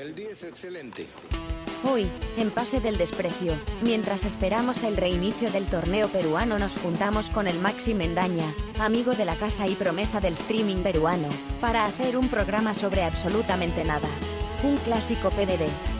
El día es excelente. Hoy, en Pase del Desprecio, mientras esperamos el reinicio del torneo peruano nos juntamos con el Maxi Mendaña, amigo de la casa y promesa del streaming peruano, para hacer un programa sobre absolutamente nada. Un clásico PDD.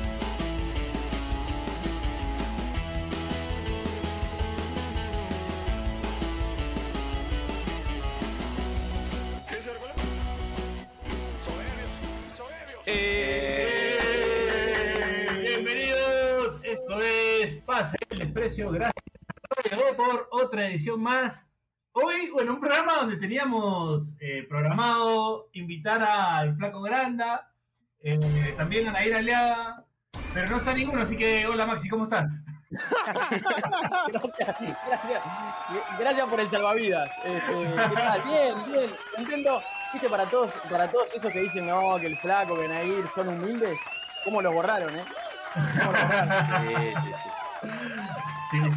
Gracias a Radio por otra edición más. Hoy, bueno, un programa donde teníamos eh, programado invitar al Flaco Granda, eh, también a Nair Aliaga, pero no está ninguno, así que hola Maxi, ¿cómo estás? gracias, gracias, gracias por el salvavidas. Este, ¿qué tal? Bien, bien. Entiendo, viste, para todos, para todos esos que dicen no, que el flaco, que Nair son humildes, ¿cómo los borraron, eh? ¿Cómo los borraron? Sí, sí, sí,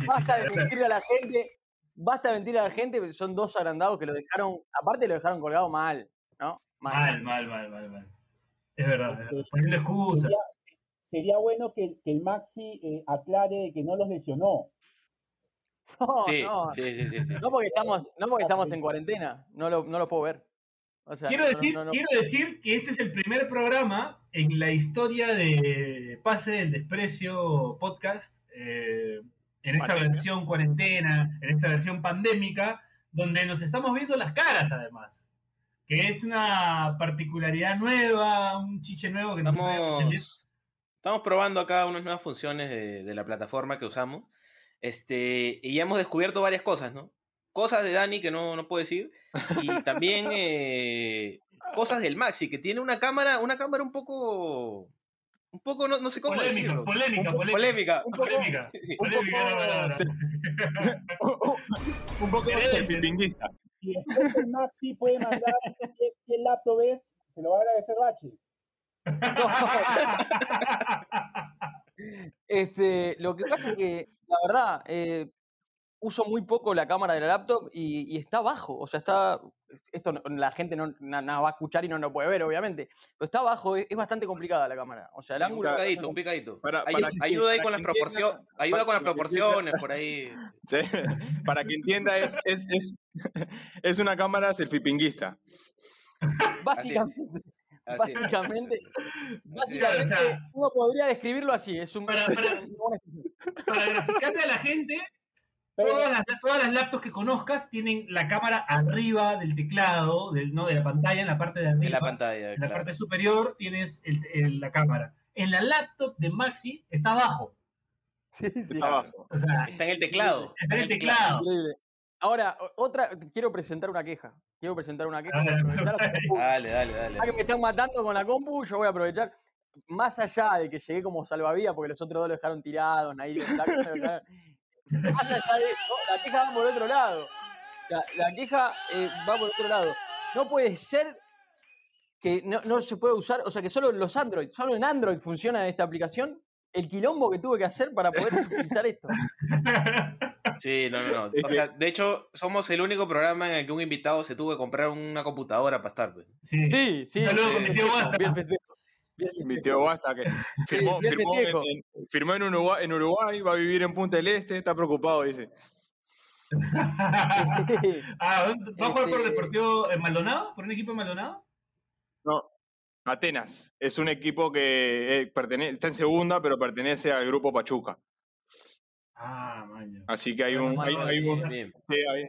Basta de sí. mentirle a la gente, basta de mentirle a la gente, son dos agrandados que lo dejaron, aparte lo dejaron colgado mal, ¿no? Mal, mal, mal, mal, mal. Es verdad, es verdad. poniendo excusas. Sería, sería bueno que, que el Maxi eh, aclare que no los lesionó. No, Sí, no, sí, sí, sí, sí. no porque estamos, no porque estamos en cuarentena, no lo, no lo puedo ver. O sea, Quiero no- decir, no- no- quiero decir que este es el primer programa en la historia de Pase del Desprecio podcast, eh, en esta Pandemia. versión cuarentena, en esta versión pandémica, donde nos estamos viendo las caras además, que es una particularidad nueva, un chiche nuevo que no sabíamos tener. Estamos, estamos probando acá unas nuevas funciones de, de la plataforma que usamos. Este, y ya hemos descubierto varias cosas, ¿no? Cosas de Dani que no, no puedo decir. Y también eh, cosas del Maxi, que tiene una cámara, una cámara un poco. Un poco, no, no sé cómo Polémica, decirlo. polémica, Un polémica. polémica. Un poco- Polémica. Un poco Queremos. Y después el Maxi puede mandar qué, laptop es, se lo va a agradecer Bache. Este, lo que pasa es que, la verdad, eh, uso muy poco la cámara de la laptop y, y está bajo. O sea, está. Esto no- la gente no na- na- va a escuchar y no lo puede ver, obviamente. Pero está bajo, es, es bastante complicada la cámara. O sea, el Un ángulo. picadito, un picadito. Para- Ayu- para- ayuda ahí con las proporciones. Ayuda con las proporciones por ahí. Sí, Para que entienda, es, es, es, es una cámara selfie-pinguista. Básicamente, básicamente, o básicamente sea- uno podría describirlo así. Es un. Para- para- Para graficarle a la gente, Pero, Todas las, todas las laptops que conozcas tienen la cámara arriba del teclado, del, no de la pantalla, en la parte de arriba. En la pantalla. En la claro. parte superior tienes el- el- la cámara. En la laptop de Maxi está abajo. Sí, sí. Está abajo. O sea, Está en el teclado. está en el teclado. Increíble. Ahora, otra, quiero presentar una queja. Quiero presentar una queja. Dale, dale, dale. Ya que me están matando con la compu, yo voy a aprovechar. Más allá de que llegué como salvavidas porque los otros dos lo dejaron tirados, Nair Más allá de eso, la queja va por otro lado. La, la queja eh, va por otro lado. No puede ser que no, no se puede usar, o sea, que solo los Android, solo en Android funciona esta aplicación. El quilombo que tuve que hacer para poder utilizar esto. Sí, no, no, no. O sea, de hecho, somos el único programa en el que un invitado se tuvo que comprar una computadora para estar. pues. Sí. Sí, sí. Bien con mi tío Basta, que firmó, en, en- firmó en, Uruguay, en Uruguay, va a vivir en Punta del Este, está preocupado, dice. ah, ¿Va a jugar por Este- Deportivo en Maldonado? ¿Por un equipo de Maldonado? No, Atenas. Es un equipo que eh, pertenece, está en segunda, pero pertenece al grupo Pachuca. Ah, maño. Así que hay un. Hay, hay un Bien. sí, hay,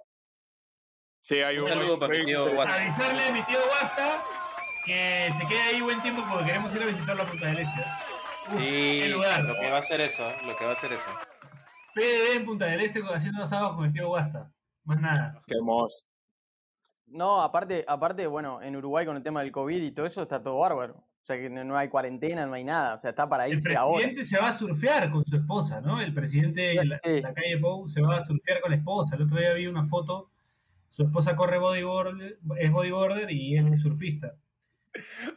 sí, hay Un un. saludo para mi tío Guasta. Avisarle a mi tío Basta que se quede ahí buen tiempo porque queremos ir a visitar la Punta del Este. Uf, Sí, qué lugar. lo que va a ser eso, ¿eh? lo que va a ser eso. PDD en Punta del Este haciendo asados con el tío Guasta. Más nada. Qué hermoso. No, aparte, aparte, bueno, en Uruguay con el tema del COVID y todo eso está todo bárbaro. O sea que no, no hay cuarentena, no hay nada. O sea, está para El irse ahora. presidente se va a surfear con su esposa, ¿no? El presidente de la, Sí. de la calle Pou se va a surfear con la esposa. El otro día vi una foto. Su esposa corre bodyboard, es bodyboarder y él es surfista.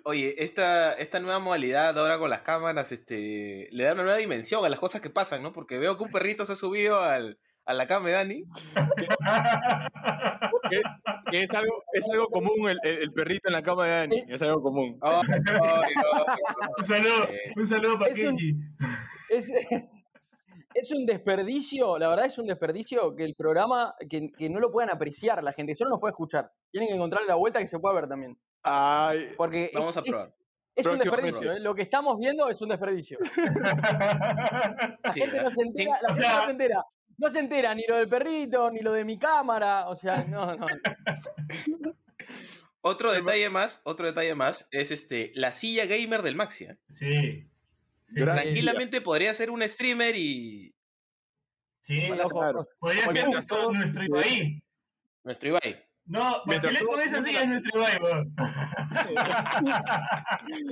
Oye, esta, esta nueva modalidad ahora con las cámaras este, le da una nueva dimensión a las cosas que pasan, ¿no? Porque veo que un perrito se ha subido al, a la cama de Dani. Que, que es, algo, es algo común el, el- el perrito en la cama de Dani. Es algo común. Un saludo, Eh, un saludo para Es un- Kenji. Es, es un desperdicio, la verdad es un desperdicio que el programa, que, que no lo puedan apreciar la gente, solo nos puede escuchar. Tienen que encontrarle la vuelta que se pueda ver también. Ay, Porque es- Vamos a es, probar. es un desperdicio, ¿eh? lo que estamos viendo es un desperdicio. La Sí, gente no se entera, la o gente sea- no se entera. No se entera ni lo del perrito, ni lo de mi cámara. O sea, no, no. Otro detalle más, otro detalle más es este la silla gamer del Maxi. ¿eh? Sí. Tranquilamente podría ser un streamer y sí. Podría ser nuestro Ibai. nuestro Ibai. No, Mientras Bachelet con esa silla es nuestro Ibai, weón. Yo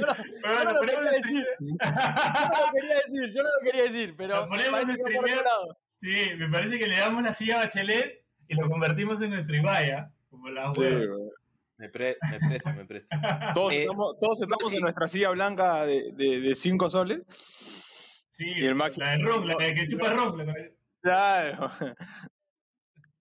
no, Pero yo no lo quería en decir. Yo no lo quería decir, yo no lo quería decir, pero Lo me ponemos parece en que primer- lado. Sí, me parece que le damos la silla a Bachelet y lo convertimos en nuestro Ibai, ¿ah? Como la sí. Me, pre- me presto, me presto. Todos, Eh, estamos, todos estamos Maxi. en nuestra silla blanca de, de, de cinco soles. Sí, Y el Maxi- la de Ron, la de que chupa Ron. la Claro.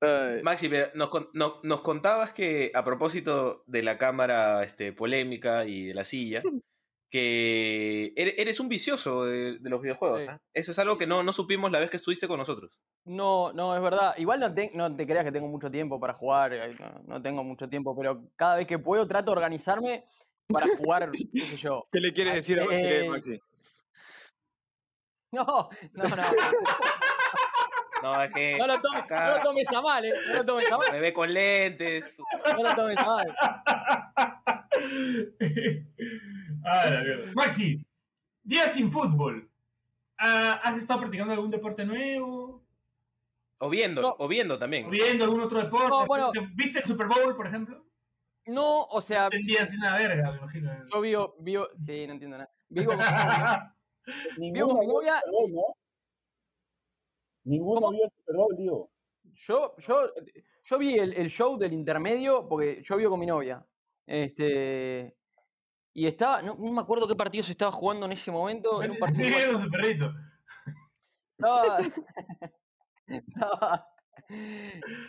Ay, Maxi, pero nos, no- nos contabas que a propósito de la cámara este, polémica y de la silla, que ere- eres un vicioso de, de los videojuegos. Sí. ¿ah? Eso es algo que no, no supimos la vez que estuviste con nosotros. No, no, es verdad. Igual no te, no te creas que tengo mucho tiempo para jugar, eh, no, no tengo mucho tiempo, pero cada vez que puedo trato de organizarme para jugar, qué sé yo. ¿Qué le quieres decir a Eh, Maxi? No, no, no. No, es que No lo tomes, acá no lo tomes a mal, eh. No lo tomes a mal. me ve con lentes. No lo tomes a mal. ah, la. Maxi, día sin fútbol. Ah, ¿Has estado practicando algún deporte nuevo? O viendo, No. o viendo también. ¿O viendo algún otro deporte? No, bueno. ¿Viste el Super Bowl, por ejemplo? No, o sea, Tendrías una verga, me imagino. yo vivo, vivo, sí, no entiendo nada. Vivo con mi novia. Ninguno con mi novia- el Super Bowl, ¿no? Ninguno ¿Cómo? vio el Super Bowl, digo. Yo, yo, yo vi el, el show del intermedio porque yo vivo con mi novia. Este. Y estaba, no, no me acuerdo qué partido se estaba jugando en ese momento. Era un partido. Perrito. Estaba, estaba,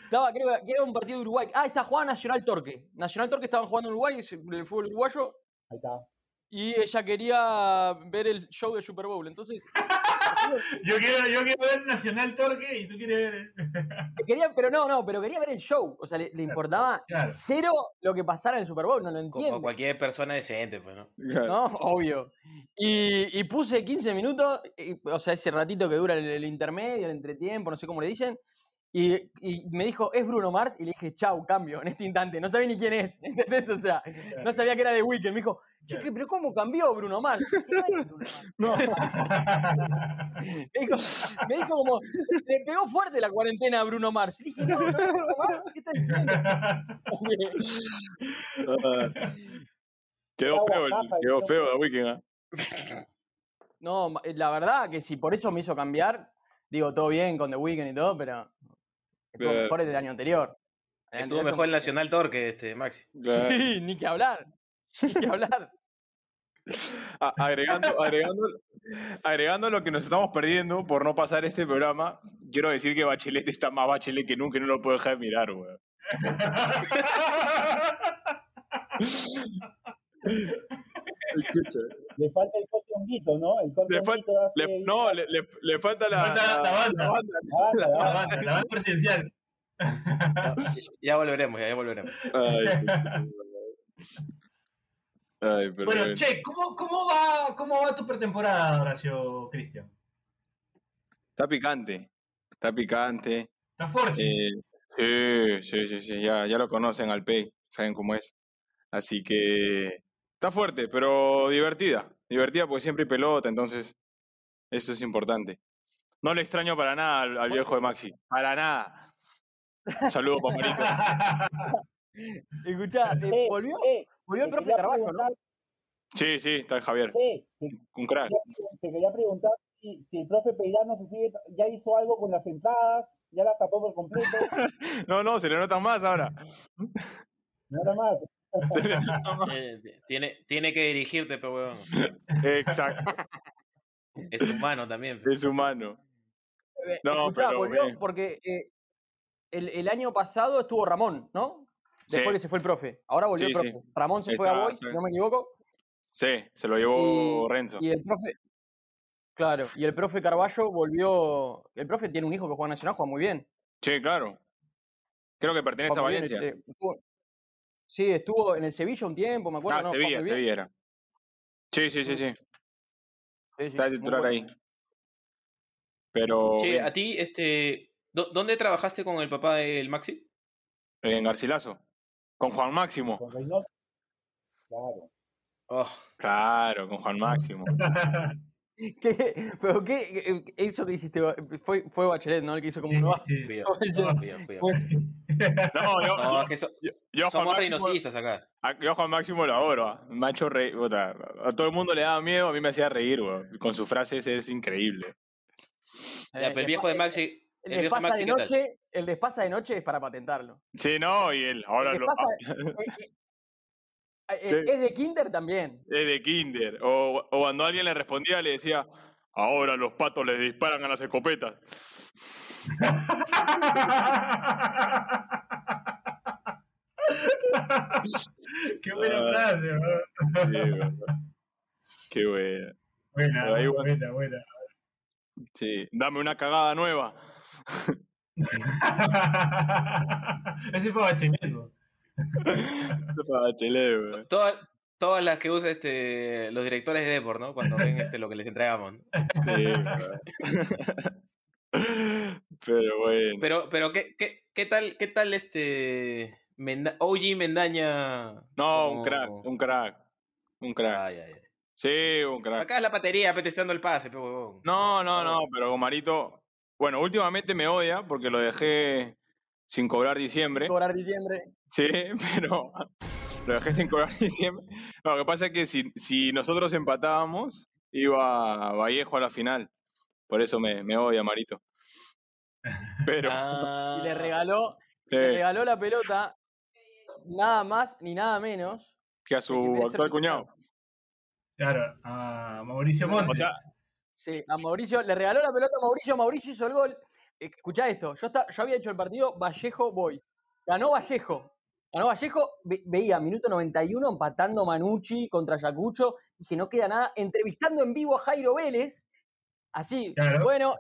estaba, creo que era un partido de Uruguay. Ah, está jugando Nacional Torque. Nacional Torque estaban jugando en Uruguay, el fútbol uruguayo, Ahí está. Y ella quería ver el show de Super Bowl. Entonces, Yo quiero, yo quiero ver Nacional Torque y tú quieres ver. quería, pero no, no, pero quería ver el show. O sea, le, le importaba Claro. cero lo que pasara en el Super Bowl, no lo Como entiendo. cualquier persona decente, pues, ¿no? Claro. ¿No? Obvio. Y, y puse 15 minutos, y- o sea, ese ratito que dura el, el intermedio, el entretiempo, no sé cómo le dicen. Y, y me dijo, es Bruno Mars, y le dije, chau, cambio, en este instante. No sabía ni quién es, ¿entendés? O sea, no sabía que era de Weekend. Me dijo, che, Claro. pero ¿cómo cambió Bruno Mars? "No es Bruno Mars". Me dijo, me dijo como, le pegó fuerte la cuarentena a Bruno Mars. Y dije, no, no Bruno Mars, ¿qué estás diciendo? Quedó feo, el- quedó feo la weekend, ¿ah? No, eh, la verdad que si por eso me hizo cambiar, digo, todo bien con The Weeknd y todo, pero estuvo Claro. mejor el del año anterior. El Estuvo anterior mejor el Nacional Torque, este, Maxi. Claro. Sí, ni que hablar. Ni que hablar. A- agregando, agregando, agregando lo que nos estamos perdiendo por no pasar este programa, quiero decir que Bachelet está más Bachelet que nunca y no lo puedo dejar de mirar, weón. Escucha. Le falta el corte honguito, ¿no? El corte Le honguito hace Le- no, le, le- le falta la, falta la banda. la banda, La la banda. banda, la banda presidencial. Ya volveremos, ya, ya volveremos. Ay, Ay, pero Bueno, che, ¿cómo, cómo, va, ¿cómo va tu pretemporada, Horacio Cristian? está picante. Está picante. ¿Estás fuerte? Eh, sí, sí, sí, sí, ya, ya lo conocen al Pay, saben cómo es. Así que está fuerte, pero divertida. Divertida porque siempre hay pelota, entonces eso es importante. No le extraño para nada al, al viejo de Maxi. Para nada. Un saludo, paparito. Escuchá, eh, Eh, volvió, eh, volvió el profe Carballo, ¿no? Sí, sí, está Javier. eh, te, Un crack. te quería preguntar si, si el profe Peirano se sigue, ya hizo algo con las entradas, ya las tapó por completo, No, no, se le notan más ahora. nada más. Eh, tiene, tiene que dirigirte, pero weón. Exacto, Es humano también. es humano. eh, No, escuchá, pero volvió porque eh, el, el año pasado estuvo Ramón, ¿no? Después Sí. que se fue el profe. Ahora volvió Sí, el profe. Ramón se fue a Boys, si no me equivoco. Sí, se lo llevó Renzo. Y el profe. Claro, y el profe Carballo volvió. El profe tiene un hijo que juega en Nacional, juega muy bien. Sí, claro. Creo que pertenece a Valencia. este, sí, estuvo en el Sevilla un tiempo, me acuerdo. Ah, ¿no? Sevilla. Sevilla era. Sí, sí, sí, sí. Sí, sí, Está titular bueno. ahí. Pero Che, bien, a ti, este, ¿dó- ¿dónde trabajaste con el papá del Maxi? en Garcilaso. Con Juan Máximo. Con Reynoso. Claro. Oh, Claro, con Juan Máximo. ¿Qué? ¿Pero qué? eh, Eso que hiciste fue, fue Bachelet, ¿no? El que hizo como. Pues, No, yo, No, es que so- yo, yo a Juan somos Máximo, reynocistas acá. a- yo a Juan Máximo lo adoro. ah. Reír. puta, A todo el mundo le daba miedo, a mí me hacía reír. Con sus frases es increíble. Ya, eh, pero el viejo de Maxi, El el despasa Maxi, de noche, el despasa de noche es para patentarlo. Sí, no, y él ahora El lo, despasa- ah, eh, eh, es de Kinder también. es de Kinder. O, o cuando alguien le respondía, le decía, ahora los patos les disparan a las escopetas. Qué buena Ah. frase, weón. Qué. Buena, ahí, buena, buena. Sí, dame una cagada nueva. Ese fue Bachelet, Todas, las que usa este, los directores de Depor, ¿no? Cuando ven este, lo que les entregamos. ¿no? Sí. Pero bueno. Pero, pero ¿qué, qué, qué tal, qué tal este Menda- OG Mendaña? No, un crack, un crack. Un crack. Ay, ay, ay. Sí, un crack. Acá es la patería, pe, testeando el pase. No, no, no, pero con Marito. Bueno, últimamente me odia porque lo dejé sin cobrar diciembre. Cobrar diciembre. Sí, pero lo dejé sin cobrar diciembre. No, lo que pasa es que si, si nosotros empatábamos, iba Vallejo a la final. Por eso me, me odia Marito. Pero, Ah, Y le regaló, le regaló la pelota nada más ni nada menos. que a su actual cuñado. Claro, a Mauricio Montes. O sea, Sí, a Mauricio, le regaló la pelota a Mauricio, Mauricio hizo el gol. Escuchá esto, yo, está, yo había hecho el partido Vallejo Boys. Ganó Vallejo. Ganó Vallejo, ve- veía minuto 91 empatando Manucci contra Yacucho. Dije, no queda nada. Entrevistando en vivo a Jairo Vélez. Así, Claro. bueno,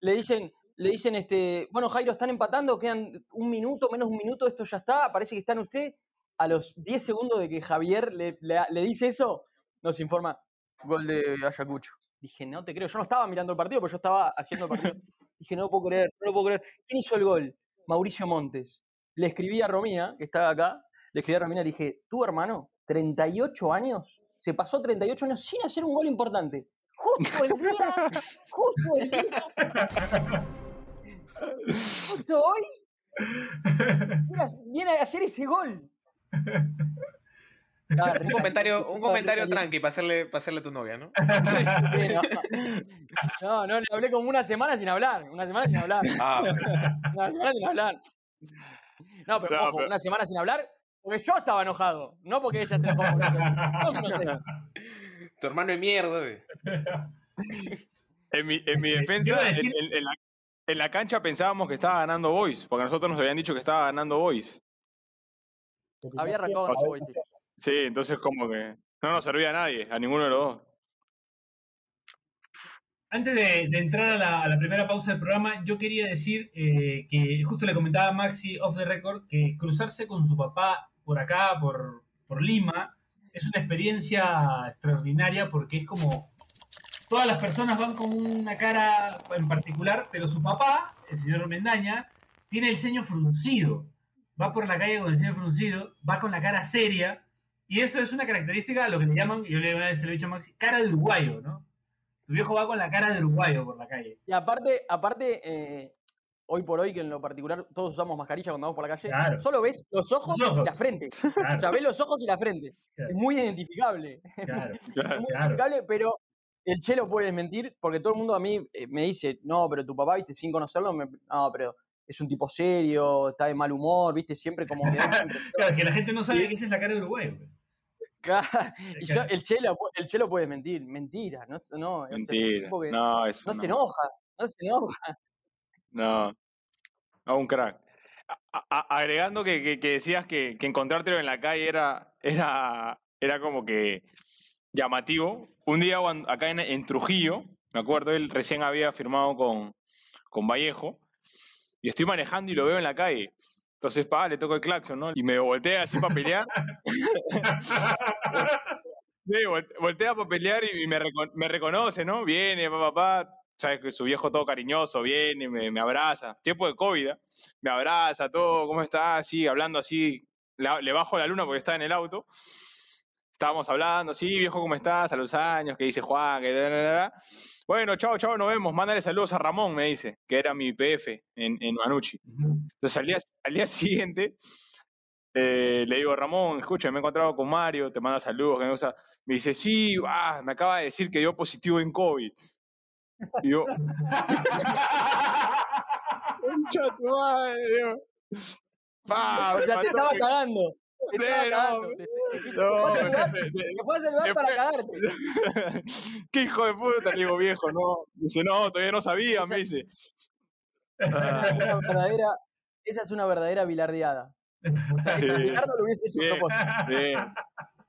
le dicen, le dicen, este, bueno, Jairo, están empatando, quedan un minuto, menos un minuto, esto ya está, parece que están usted. A los 10 segundos de que Javier le, le- le dice eso, nos informa, gol de Ayacucho. Dije, no te creo, yo no estaba mirando el partido, porque yo estaba haciendo el partido. Dije, no lo puedo creer, no lo puedo creer. ¿Quién hizo el gol? Mauricio Montes. Le escribí a Romina, que estaba acá, le escribí a Romina y le dije, tu hermano, 38 años, se pasó 38 años sin hacer un gol importante. Justo el día, justo el día, justo hoy, viene a hacer ese gol. Ah, un comentario, un comentario tranqui para hacerle, para hacerle a tu novia, ¿no? Sí, no. no, no, le hablé como una semana sin hablar. Una semana sin hablar. Ah, Una semana sin hablar. No, pero No, ojo, pero- una semana sin hablar porque yo estaba enojado. No porque ella se enojó. no tu hermano es mierda, güey. en mi, en mi defensa, en, decir- en- en la, en la cancha pensábamos que estaba ganando Boys, porque a nosotros nos habían dicho que estaba ganando Boys. Había arrancado Boys, sí. Entonces como que no nos servía a nadie, a ninguno de los dos. Antes de, entrar a la, a la primera pausa del programa, yo quería decir eh, que justo le comentaba a Maxi off the record que cruzarse con su papá por acá, por, por Lima, es una experiencia extraordinaria porque es como todas las personas van con una cara en particular, pero su papá, el señor Mendaña, tiene el ceño fruncido. Va por la calle con el ceño fruncido, va con la cara seria, y eso es una característica, lo que le llaman, yo le, lo he dicho a Maxi, cara de uruguayo, ¿no? Tu viejo va con la cara de uruguayo por la calle. Y aparte, aparte eh, hoy por hoy, que en lo particular todos usamos mascarilla cuando vamos por la calle, Claro. solo ves los ojos, Los ojos. y la frente. O sea, Claro, ves los ojos y la frente. Claro. Es muy identificable. claro. Es muy Claro. identificable, pero el Chelo puede desmentir, porque todo el mundo a mí eh, me dice, no, pero tu papá, viste, sin conocerlo, me- no, pero es un tipo serio, está de mal humor, viste, siempre como que... Claro, que la gente no sabe Sí. que esa es la cara de uruguayo. pues. Claro, y yo- Claro. el, Chelo, el Chelo puede mentir, mentira, no, no, Mentira. No, eso no no. se enoja, no se enoja. No. A un crack. A- a- agregando que, que- que decías que, que encontrártelo en la calle era, era, era como que llamativo. Un día acá en, en Trujillo, me acuerdo, él recién había firmado con, con Vallejo, y estoy manejando y lo veo en la calle. Entonces, pa, le toco el claxon, ¿no? Y me voltea así para pelear. Sí, vol- voltea para pelear y me, me reconoce, ¿no? Viene, papá, papá. Sabes que su viejo todo cariñoso, viene, me, me abraza. Tiempo de COVID, ¿eh? me abraza, todo, ¿cómo está? Así, hablando así. La- le bajo la luna porque está en el auto. Estábamos hablando, sí, viejo, ¿cómo estás? A los años, que dice Juan, que da, da, da. Bueno, chao, chao, nos vemos. Mándale saludos a Ramón, me dice, que era mi PF en, en Manucci. Entonces al día, al día siguiente eh, le digo, Ramón, escucha, me he encontrado con Mario, te manda saludos, que me dice, sí, ah, me acaba de decir que dio positivo en COVID. Y yo, concha de tu madre, digo. Pa, sea, te estaba cagando. Te Sí, estaba no, cagando. Te, te- te- te no, fue a saludar, me- me- te fue a saludar para después- cagarte. ¿Qué hijo de puta? Le digo, viejo, no. Dice, no, todavía no sabía, me dice. Una verdadera, esa es una verdadera bilardeada. sí, Ricardo lo hubiese hecho a bien, bien,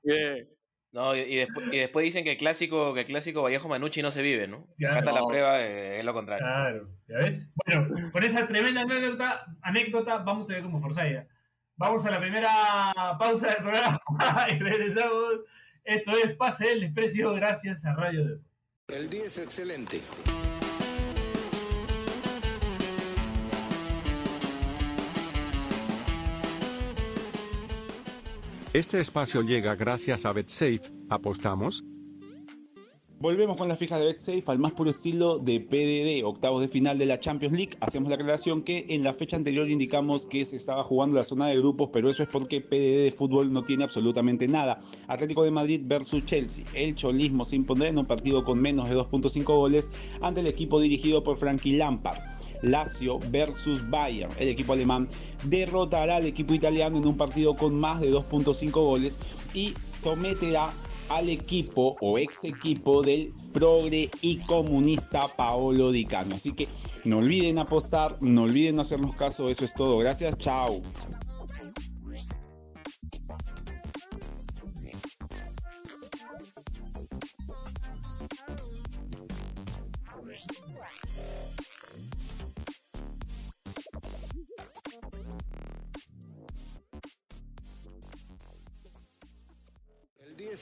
bien. No, y, y después, y después dicen que el clásico, que el clásico Vallejo Manucci no se vive, ¿no? Ya, Acá está la no. prueba, eh, es lo contrario. Claro, ¿ya ves? Bueno, con esa tremenda anécdota, anécdota vamos todavía como Forsyth. Vamos a la primera pausa del programa y regresamos. Esto es Pase del Desprecio gracias a Radio de El día es excelente. Este espacio llega gracias a BetSafe. ¿Apostamos? Volvemos con la fija de BetSafe al más puro estilo de PDD, octavos de final de la Champions League. Hacemos la aclaración que en la fecha anterior indicamos que se estaba jugando la zona de grupos, pero eso es porque PDD de fútbol no tiene absolutamente nada. Atlético de Madrid versus Chelsea. El cholismo se impondrá en un partido con menos de 2.5 goles ante el equipo dirigido por Frankie Lampard. Lazio versus Bayern. El equipo alemán derrotará al equipo italiano en un partido con más de 2.5 goles y someterá al equipo o ex equipo del progre y comunista Paolo Di Canio. Así que no olviden apostar, no olviden hacernos caso, eso es todo. Gracias, chao.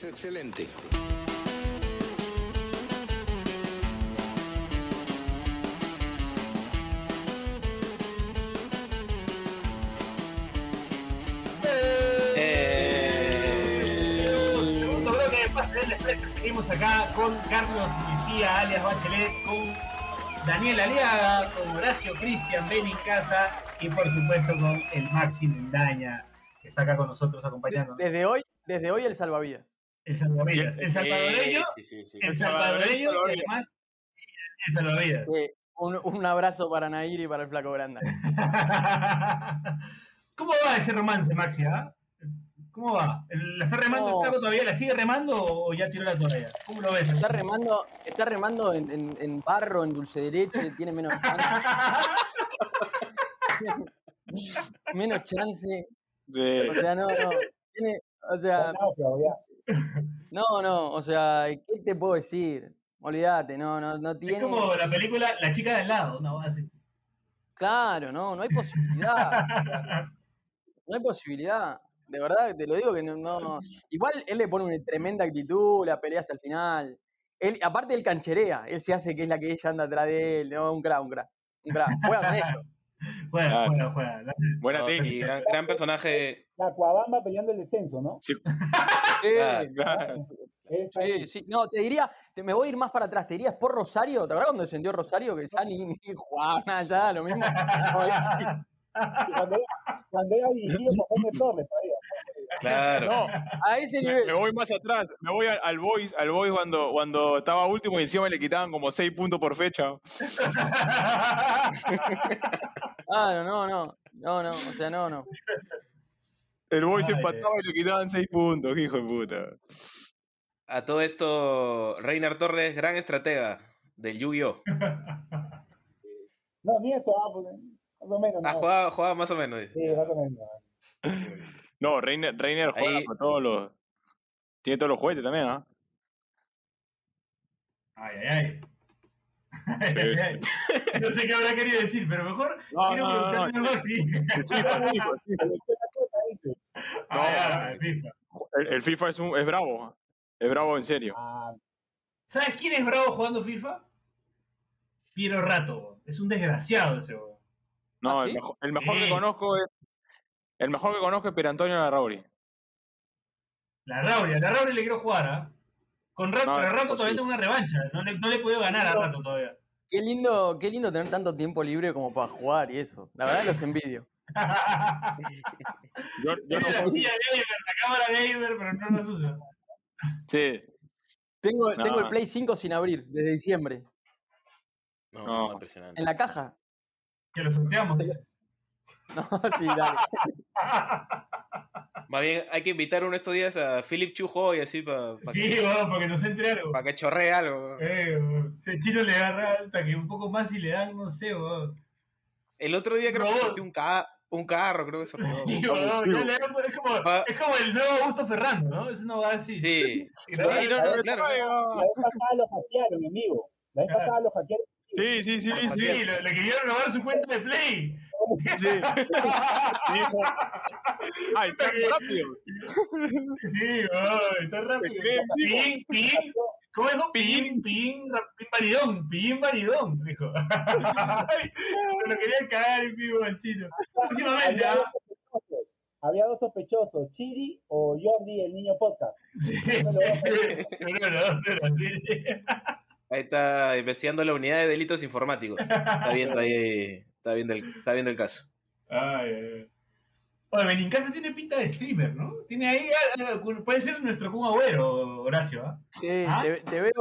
Excelente. Segundo bloque de Pase del Desprecio. Seguimos acá con Carlos Mejía, alias Bachelet, con Daniel Aliaga, con Horacio Cristian casa y por supuesto con el Maxi Mendaña, que está acá con nosotros acompañándonos. Desde hoy, desde hoy el salvavidas. El salvavidas. El salvadoreño, sí, sí, sí. el salvadoreño y además el salvavidas. Un, un abrazo para Nair y para el flaco Granda. ¿Cómo va ese romance, Maxi? ah? ¿Cómo va? ¿La está remando No. el flaco todavía? ¿La sigue remando o ya tiró la toalla? ¿Cómo lo ves? Está remando, está remando en, en- en barro, en dulce de leche, tiene menos chance. menos chance. Sí. O sea, no, no. Tiene, o sea, ya. No, no, o sea, ¿qué te puedo decir? Olvídate, no, no, no Es tiene. como la película La chica de al lado, ¿no? Así. Claro, no, no hay posibilidad. No hay posibilidad. De verdad, te lo digo que no, no. Igual él le pone una tremenda actitud, la pelea hasta el final. Él, aparte él cancherea, él se hace que es la que ella anda atrás de él, no, un crack, un crack. Un crack. Juega con ellos. Juega, Claro. juega, juega. Buena No, técnica. gran, gran personaje. La Cuabamba peleando el descenso, ¿no? Sí, Claro. Claro. Está sí, sí. No, te diría, te, me voy a ir más para atrás, te diría, es por Rosario, ¿te acuerdas cuando descendió Rosario? Que ya ni, ni jugaba nada, ya lo mismo. Cuando era, cuando era dirigido por Torres, todavía. Claro. No, a ese me, nivel. me voy más atrás. Me voy al, al Boys, al Boys cuando, cuando estaba último y encima le quitaban como 6 puntos por fecha. Ah, no, no, no, no, o sea, no, no. El Boys empataba y le quitaban 6 puntos. Qué hijo de puta. A todo esto, Reiner Torres, gran estratega del Yu-Gi-Oh! No, ni eso, ah, porque más o menos. Ah, no. jugaba, jugaba más o menos, dice. Sí, más o menos. No, Reiner, Reiner juega Ahí- con todos los. Tiene todos los juguetes también, ¿ah? Ay, ay, ay. Ay, ay, ay. No sé qué habrá querido decir, pero mejor No, quiero no, no, no, preguntarle algo así. FIFA. Ah, ya, el FIFA. El, el FIFA es, un, es bravo. Es bravo en serio. Ah, ¿Sabes quién es bravo jugando FIFA? Piero Rato. Es un desgraciado ese. weón. No, ¿Ah, el sí? mejor, el mejor Sí. que conozco es. El mejor que conozco es Pier Antonio Larrauri. La Rauria, la Rauria le quiero jugar, ¿ah? Con Rato, No, pero Rato todavía imposible. tengo una revancha. No le, no le he podido ganar a Rato todavía. Qué lindo, qué lindo tener tanto tiempo libre como para jugar y eso. La verdad los envidio. Yo, yo no la silla gamer, la cámara gamer, pero no nos usa. Sí. Tengo, No. tengo el Play 5 sin abrir, desde diciembre. No, No. impresionante. En la caja. Que lo sorteamos. No, sí, dale. Más bien, hay que invitar uno estos días a Philip Chujo y así para Sí, que, weón, para que nos entre algo. pa' que chorree algo. Eh, weón. Ese chino le agarra alta que un poco más y le dan, no sé, weón. El otro día creo que sorteó un, ca un carro, creo que sorteó. Sí, weón, ya le dan- es, como, Ah. es como el nuevo Augusto Ferrando, ¿no? Es una va así. Sí. Sí, la- no, no, claro. la vez pasada lo hackearon vivo. La vez pasada lo hackearon. Sí, sí, sí, sí. Sí, le, le querían robar su cuenta de Play. Sí. Ay, tan rápido. Sí, está rápido. Pin, pin. ¿Cómo dijo? Pin, pin, ra- pin varidón, pin varidón, dijo. Lo querían cagar en vivo al chino. Había ¿ah? dos sospechosos. Había dos sospechosos, Chiri o Jordi, el niño podcast. Sí. Pero no, pero sí. Ahí está investigando la unidad de delitos informáticos. Está viendo ahí, está viendo el, está viendo el caso. Ay, ay, ay. Oye, Benincasa tiene pinta de streamer, ¿no? Tiene ahí, ah, ah, puede ser nuestro Kun Agüero, Horacio, ¿ah? Sí, ¿Ah? te, te veo.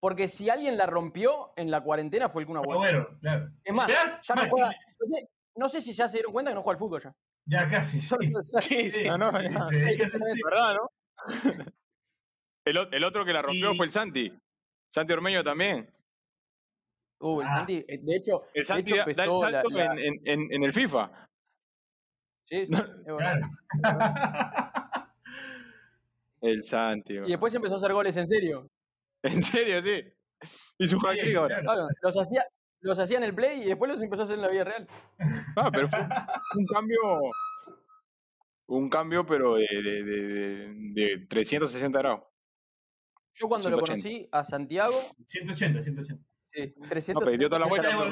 Porque si alguien la rompió en la cuarentena fue el Kun Agüero. Agüero, claro. Es más, ya no juega. No sé, no sé si ya se dieron cuenta que no juega al fútbol ya. Ya casi, sí. Sí, sí. No, Sí, ¿Verdad, no? El, otro que la rompió Y- fue el Santi. Santi Ormeño también. Uh, el Ah. Santi, eh, de hecho, El de Santi hecho da, da el la- salto la- En, en, en, en el FIFA. Sí, sí. Claro. El Santi. Y después empezó a hacer goles en serio. En serio, sí. Y su hat trick ahora. claro. Los hacía, los hacía en el play y después los empezó a hacer en la vida real. Ah, pero fue un cambio. Un cambio, pero de, de, de, de, de 360 grados. Yo cuando lo 180. conocí a Santiago, 180, 180. Sí, No, 300. pero dio toda la vuelta. Lo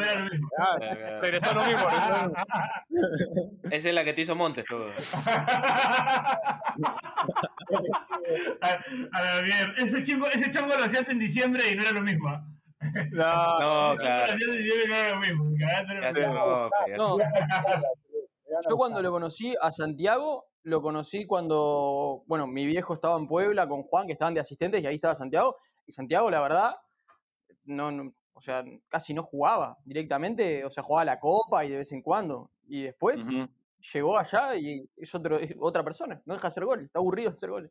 regresó lo mismo. lo. Esa es la que te hizo Montes, creo. a, a la mierda. Ese chongo, ese chongo lo hacías en diciembre y no era lo mismo. ¿ah? No, No, Lo claro. hacías en diciembre y no era lo mismo. No lo Yo yo cuando lo conocí a Santiago, lo conocí cuando, bueno, mi viejo estaba en Puebla con Juan, que estaban de asistentes, y ahí estaba Santiago. Y Santiago, la verdad, no, no- o sea, casi no jugaba directamente, o sea, jugaba la copa y de vez en cuando. Y después Ujú. llegó allá y es, otro, es otra persona, no deja de hacer goles, está aburrido de hacer goles.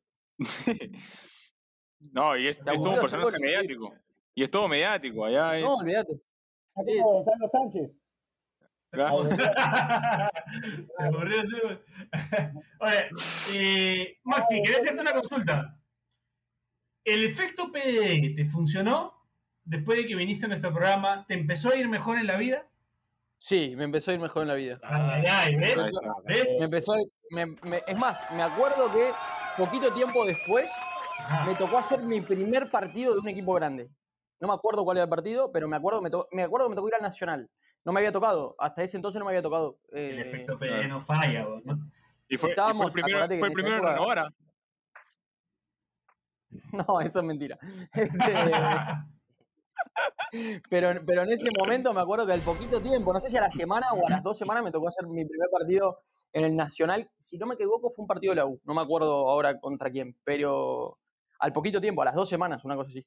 No, y es, es todo un personaje mediático. Y es todo mediático. Allá es. No, olvídate. Como Gonzalo Sánchez. Se aburrió, sí. Oye, eh, Maxi, quería hacerte una consulta. ¿El efecto PDD te funcionó después de que viniste a nuestro programa? ¿Te empezó a ir mejor en la vida? Sí, me empezó a ir mejor en la vida. Ay, ay. ¿Ves? Me empezó a ir- me- me- es más, me acuerdo que poquito tiempo después Ajá. me tocó hacer mi primer partido de un equipo grande. No me acuerdo cuál era el partido, pero me acuerdo, me, to- me acuerdo que me tocó ir al Nacional. No me había tocado, hasta ese entonces no me había tocado. eh, El efecto PDD no falla, vos, ¿no? Y fue, y fue Estábamos, el primero, acordate que fue en el primero en época- renovar. ¿ah? No, eso es mentira. Este, pero, pero en ese momento me acuerdo que al poquito tiempo, no sé si a la semana o a las dos semanas, me tocó hacer mi primer partido en el Nacional. Si no me equivoco, fue un partido de la U. No me acuerdo ahora contra quién, pero al poquito tiempo, a las dos semanas, una cosa así.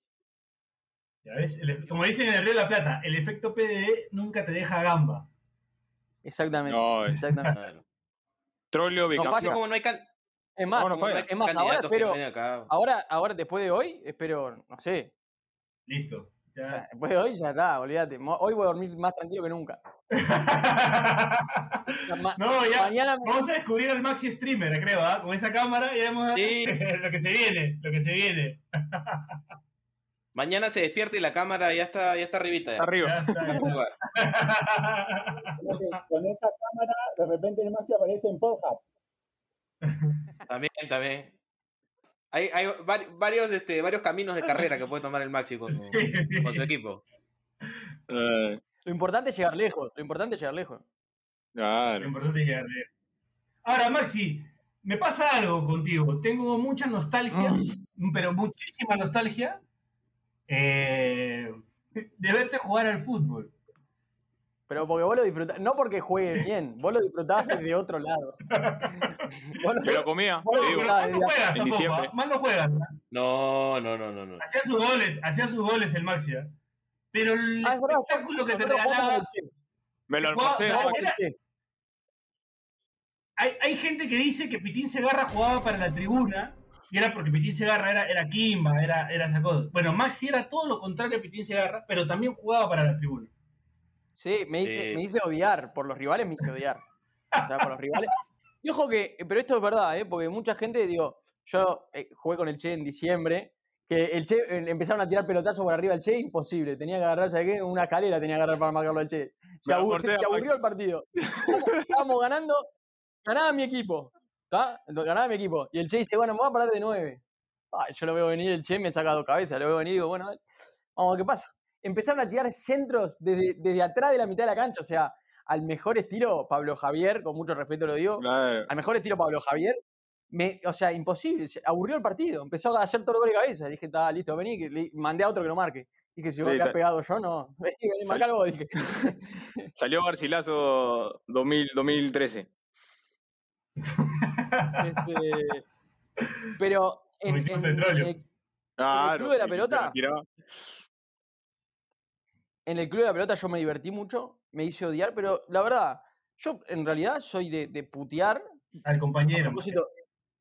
Ya ves, El- como dicen en el Río de la Plata, el efecto PDD nunca te deja gamba. Exactamente. No, es- exactamente. Troleo No, bicampeón. No hay, can- Es más, No, no falla. es más ahora espero, acá. ahora, ahora después de hoy, espero, no sé, Listo. Ya. Después de hoy ya está, olvídate. Hoy voy a dormir más tranquilo que nunca. No, ya. Mañana me- Vamos a descubrir al Maxi Streamer, creo, ¿ah? Con esa cámara ya vamos a Sí. lo que se viene, lo que se viene. Mañana se despierta y la cámara ya está, ya está arribita. ya. Arriba. Ya está, ya está. Lugar. Entonces, Con esa cámara, de repente el Maxi aparece en Pornhub. También, también. Hay, hay vari- varios, este, varios caminos de carrera que puede tomar el Maxi con su, con su equipo. Eh, Lo importante es llegar lejos. Lo importante es llegar lejos. Lo claro. importante es llegarle. Ahora, Maxi, me pasa algo contigo. Tengo mucha nostalgia, pero muchísima nostalgia eh, de verte jugar al fútbol. Pero porque vos lo disfrutás. No porque juegue bien. Vos lo disfrutás desde otro lado. Vos lo- Me lo comía, Vos te lo digo. Mal no juegas en diciembre. ¿ah? mal no juegas. ¿ah? No, no, no, no, no. Hacía sus goles, hacía sus goles el Maxi. ¿ah? Pero el Ah, es verdad. espectáculo que te regalaba. Me lo almorcé. Hay, hay gente que dice que Pitín Segarra jugaba para la tribuna y era porque Pitín Segarra era, era Kimba, era, era esa cosa. Bueno, Maxi era todo lo contrario a Pitín Segarra, pero también jugaba para la tribuna. Sí, me hice, Eh. me hice odiar. Por los rivales me hice odiar. O sea, por los rivales. Y ojo que, pero esto es verdad, ¿eh? porque mucha gente, digo, yo eh, jugué con el Che en diciembre, que el Che eh, empezaron a tirar pelotazos por arriba del Che, imposible. Tenía que agarrar, ¿sabes qué? Una escalera tenía que agarrar para marcarlo al Che. Se, Me lo abu- almorcé se aburrió el partido. Estábamos, ganando, ganaba mi equipo. ¿Está? Ganaba mi equipo. Y el Che dice, bueno, me voy a parar de nueve. Ay, yo lo veo venir, el Che me saca dos cabezas, lo veo venir y digo, bueno, vamos a ver qué pasa. Empezaron a tirar centros desde, desde atrás de la mitad de la cancha, o sea, al mejor estilo Pablo Javier, con mucho respeto lo digo, Claro. al mejor estilo Pablo Javier, me, o sea, imposible, se- aburrió el partido, empezó a hacer todo el gol de cabeza, dije, está listo, vení, que le mandé a otro que lo marque. Dije, si voy Sí, a quedar sa- pegado yo, no. Vení, vení, marcalo vos, dije. Salió Garcilaso 2000, 2013. Este, pero en, en- petróleo. en el- Claro. club de la pelota? En el club de la pelota yo me divertí mucho, me hice odiar, pero la verdad, yo en realidad soy de, de putear. Al A compañero. propósito,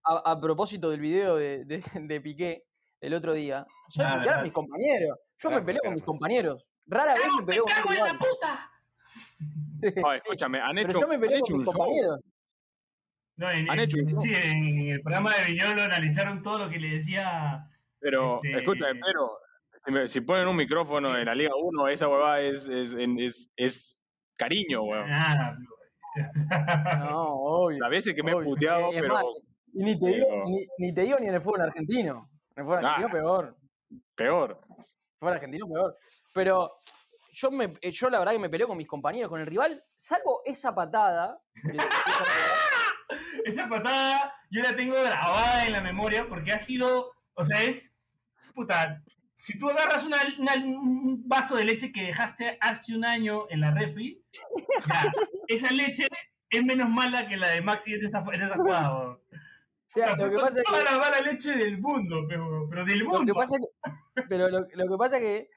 a, a propósito del video de, de, de Piqué el otro día, soy de putear a mis compañeros. Yo me Claro, peleo con mis compañeros. Rara vez me peleo con mis. Sí, Ay, sí, escúchame, han Pero hecho, yo me han peleo hecho con un mis show. compañeros. No, en, Han en- hecho un sí, en el programa de Viñolo analizaron todo lo que le decía. Pero, Este- escúchame, pero si, me- si ponen un micrófono en la Liga 1, esa huevada es, es, en- es, es cariño, weón. Ah, No, obvio. Las veces que me he puteado, pero más, y ni te, digo, pero- ni, ni te digo ni en el fútbol argentino. En el fútbol argentino peor. peor. Fútbol argentino peor. Pero yo, me, eh, yo la verdad que me peleo con mis compañeros, con el rival, salvo esa patada. que- Esa patada yo la tengo grabada en la memoria porque ha sido, o sea, es, puta, si tú agarras una, una- un vaso de leche que dejaste hace un año en la refri, esa leche es menos mala que la de Maxi en esa, en esa jugada. weón. O sea, lo que pasa es toda que, la mala leche del mundo, pero, pero del lo mundo. que pasa es que- pero lo, lo que pasa es que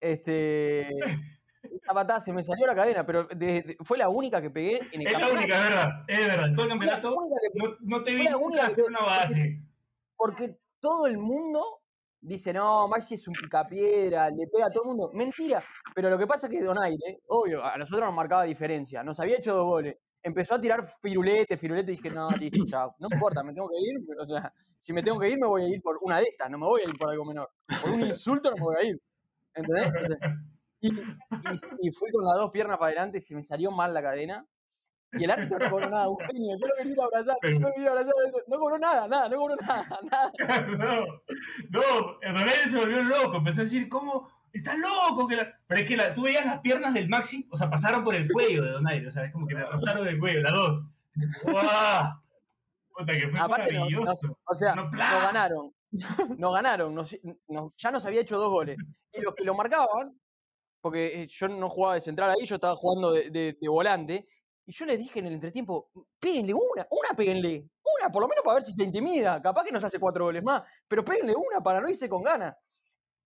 este esa patada se me salió la cadena, pero de- de- fue la única que pegué en el es la campeonato. única, es verdad, es verdad. En todo el la campeonato que no, no te vi la nunca hacer una base. porque todo el mundo dice, no, Maxi es un picapiedra, le pega a todo el mundo. Mentira. Pero lo que pasa es que Donaire, obvio, a nosotros nos marcaba diferencia. Nos había hecho dos goles. Empezó a tirar firulete, firulete, y dije, no, listo, chao. No importa, me tengo que ir. O sea, si me tengo que ir, me voy a ir por una de estas. No me voy a ir por algo menor. Por un insulto no me voy a ir. ¿Entendés? Y, y- y fui con las dos piernas para adelante, se me salió mal la cadena. Y el árbitro no cobró nada, un genio. Yo lo quería ir a abrazar, yo lo quería ir a abrazar. No cobró nada, nada, no cobró nada, nada. no, no, el Donaire se volvió loco, empezó a decir, ¿cómo? Está loco. Que la-". Pero es que la- tú veías las piernas del Maxi, o sea, pasaron por el cuello de Donaire, o sea, es como que le pasaron del cuello, las dos. ¡Guau! Puta, que fue Aparte, maravilloso. no- o sea, No, nos ganaron. Nos ganaron. nos- nos- ya nos había hecho dos goles. Y los que lo marcaban, porque eh, yo no jugaba de central ahí, yo estaba jugando de, de- de volante. Y yo les dije en el entretiempo, péguenle una, una péguenle. Una, por lo menos para ver si se intimida. Capaz que nos hace cuatro goles más. Pero péguenle una para no irse con ganas.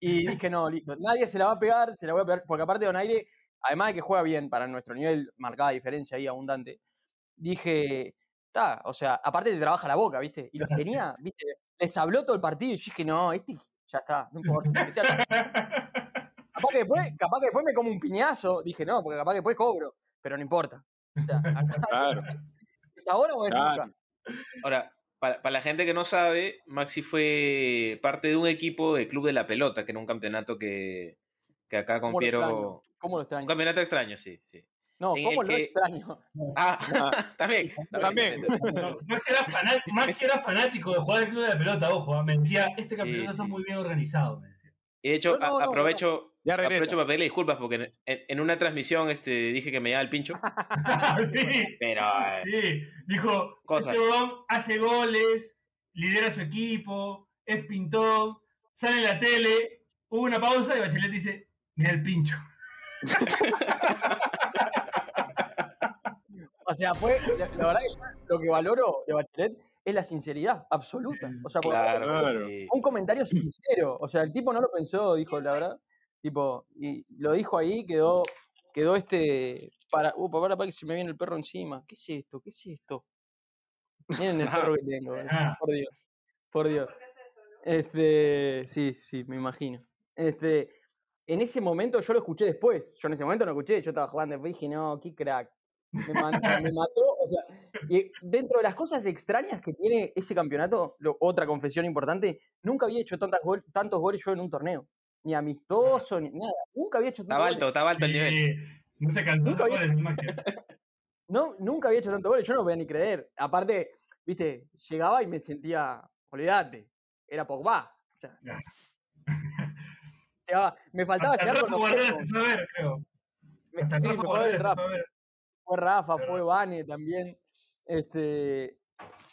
Y dije, no, listo. Nadie se la va a pegar, se la voy a pegar. Porque aparte Donaire, además de que juega bien para nuestro nivel, marcada diferencia ahí abundante. Dije, está, o sea, aparte te trabaja la boca, ¿viste? Y los tenía, ¿viste? Les habló todo el partido y yo dije, no, este ya está, no importa. Aparte capaz que después, capaz que después me como un piñazo. Dije, no, porque capaz que después cobro. Pero no importa. O sea, acá- Claro. ¿Es ahora o es Claro. nunca? Ahora, para, para la gente que no sabe, Maxi fue parte de un equipo de Club de la Pelota, que era un campeonato que, que acá con ¿Cómo lo extraño? ¿Cómo lo Un campeonato extraño, sí, sí. No, en ¿cómo lo que- extraño? Ah, también. También. Maxi, era fanat- Maxi era fanático de jugar el club de la pelota, ojo. Me decía, este Sí, campeonato está sí. muy bien organizado. Me decía. Y de hecho, No, no, a- no, aprovecho, Ya regresa. aprovecho para pedirle disculpas porque en, en- en una transmisión este, dije que me daba el pincho. sí, Pero eh, sí. Dijo, Cosa. este hace goles, lidera su equipo, es pintón, sale en la tele, hubo una pausa y Bachelet dice, mira el pincho. O sea, fue. La, la verdad que yo lo que valoro de Bachelet es la sinceridad absoluta. O sea, claro, un comentario sincero. O sea, el tipo no lo pensó, dijo la verdad. Tipo, y lo dijo ahí, quedó, quedó este. Para, uh, para, para que se me viene el perro encima. ¿Qué es esto? ¿Qué es esto? Miren el perro que tengo, eh, Ah. por Dios. Por Dios. Este, sí, sí, me imagino. Este, en ese momento yo lo escuché después. Yo en ese momento no lo escuché, yo estaba jugando, después dije, no, qué crack. Me, man- me mató, o sea, y dentro de las cosas extrañas que tiene ese campeonato, lo- otra confesión importante, nunca había hecho tantas gol- tantos goles yo en un torneo. Ni amistoso, ni nada. Nunca había hecho tantos Estaba alto, estaba alto el nivel. No se cantó Nunca había-. No, nunca había hecho tantos goles, yo no podía ni creer. Aparte, viste, llegaba y me sentía, olvídate, era Pogba. O sea, llegaba- me faltaba Hasta llegar Rafa con los a ver, creo. Me- sí, Rafa me fue Rafa. fue a ver. Fue Rafa, Pero- fue Vane también. Este,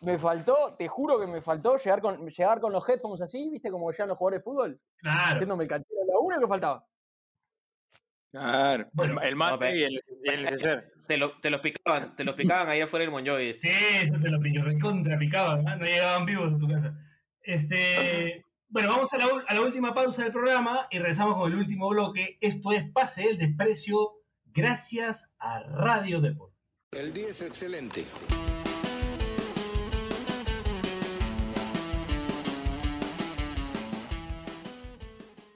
me faltó, te juro que me faltó llegar con, llegar con los headphones así, viste, como llegan los jugadores de fútbol, Claro. haciéndome el canchero. Lo único que faltaba. Claro. Bueno, el mate no, y el, y el neceser. Te, lo- te los picaban, te los picaban ahí afuera del Monjoy. Sí, eso te lo pillo, recontra picaban, ¿no? no llegaban vivos a tu casa. Este, bueno, vamos a la, a la última pausa del programa y regresamos con el último bloque. Esto es Pase del Desprecio, gracias a Radio Deport. El día es excelente.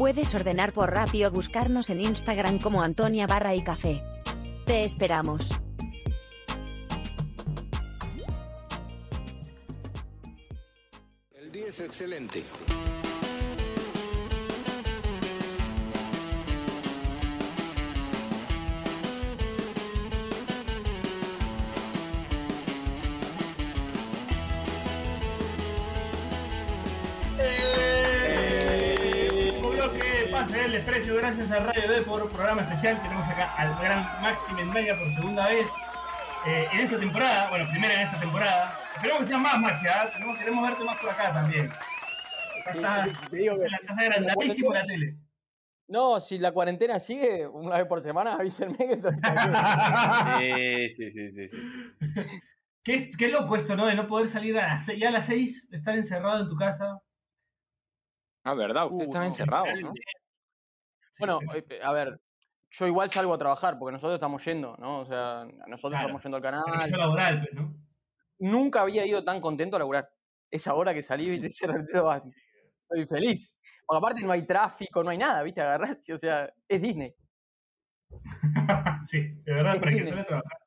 Puedes ordenar por Rappi o buscarnos en Instagram como Antonia Barra y Café. Te esperamos. El día es excelente. Pase del Desprecio, gracias a Radio Deport, programa especial. Tenemos acá al gran Maxi Mendaña por segunda vez eh, en esta temporada, bueno, primera en esta temporada. Esperemos que sean más, Maxi. Tenemos, queremos verte más por acá también. Acá está, Te digo que- en la casa agrandadísimo la tele. No, si la cuarentena sigue, una vez por semana, avísenme que estoy Sí, sí, sí, sí, sí. Qué, qué loco esto, ¿no? De no poder salir a las, seis- ya a las 6, estar encerrado en tu casa. Ah, verdad, ustedes Uh, no, encerrados, ¿no? Bueno, eh, a ver, yo igual salgo a trabajar porque nosotros estamos yendo, ¿no? O sea, nosotros Claro. estamos yendo al canal. laboral, pues, ¿no? Nunca había ido tan contento a laburar. Esa hora que salí, retiro, ah, soy feliz. Porque aparte no hay tráfico, no hay nada, viste, agarrás, o sea, es Disney. sí, de verdad, para que Entiende. suele trabajar.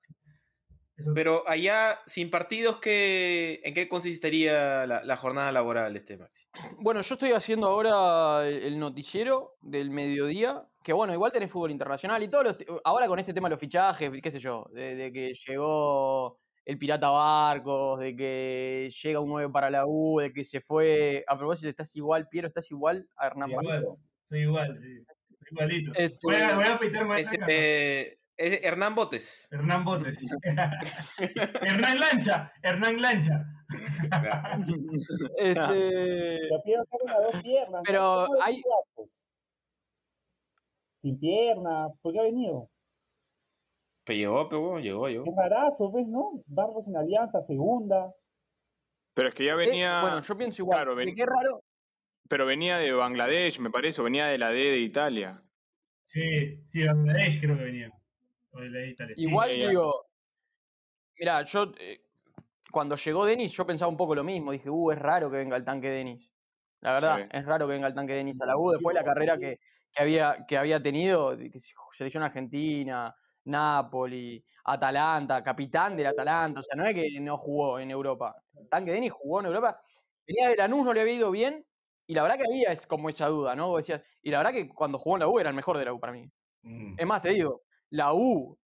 Pero allá, sin partidos, ¿qué, ¿en qué consistiría la, la jornada laboral, este Maxi? Bueno, yo estoy haciendo ahora el noticiero del mediodía, que bueno, igual tenés fútbol internacional y todos los ahora con este tema de los fichajes, qué sé yo, de, de que llegó el Pirata Barcos, de que llega un 9 para la U, de que se fue, a propósito, estás igual, Piero, estás igual a Hernán Igual, Barcos. soy igual, sí. Soy igualito. Este- Voy a, voy a esa cara. eh, es Hernán Botes. Hernán Botes. Hernán Lancha, Hernán Lancha. Este. Pero ¿Cómo le hay- brazos? sin pierna, ¿por qué ha venido? Pero llegó, pero llegó, llegó. Es rarazo, ¿ves, no? Barros en Alianza, segunda. Pero es que ya Eh, venía. bueno, yo pienso igual. claro, ven- qué raro. Pero venía de Bangladesh, me parece, o venía de la D de Italia. Sí, sí, Bangladesh creo que venía. Sí. Igual eh, digo, mira, yo eh, cuando llegó Denis yo pensaba un poco lo mismo, dije, uh, es raro que venga el tanque Denis. La verdad, Sí. es raro que venga el tanque Denis a la U después de la carrera que, que había, que había tenido, selección argentina, Napoli, Atalanta, capitán del Atalanta, o sea, no es que no jugó en Europa. El tanque Denis jugó en Europa, venía de Lanús, no le había ido bien, y la verdad que había es como esa duda, ¿no? Vos decías, y la verdad que cuando jugó en la U era el mejor de la U para mí. Mm. Es más, te digo, la U,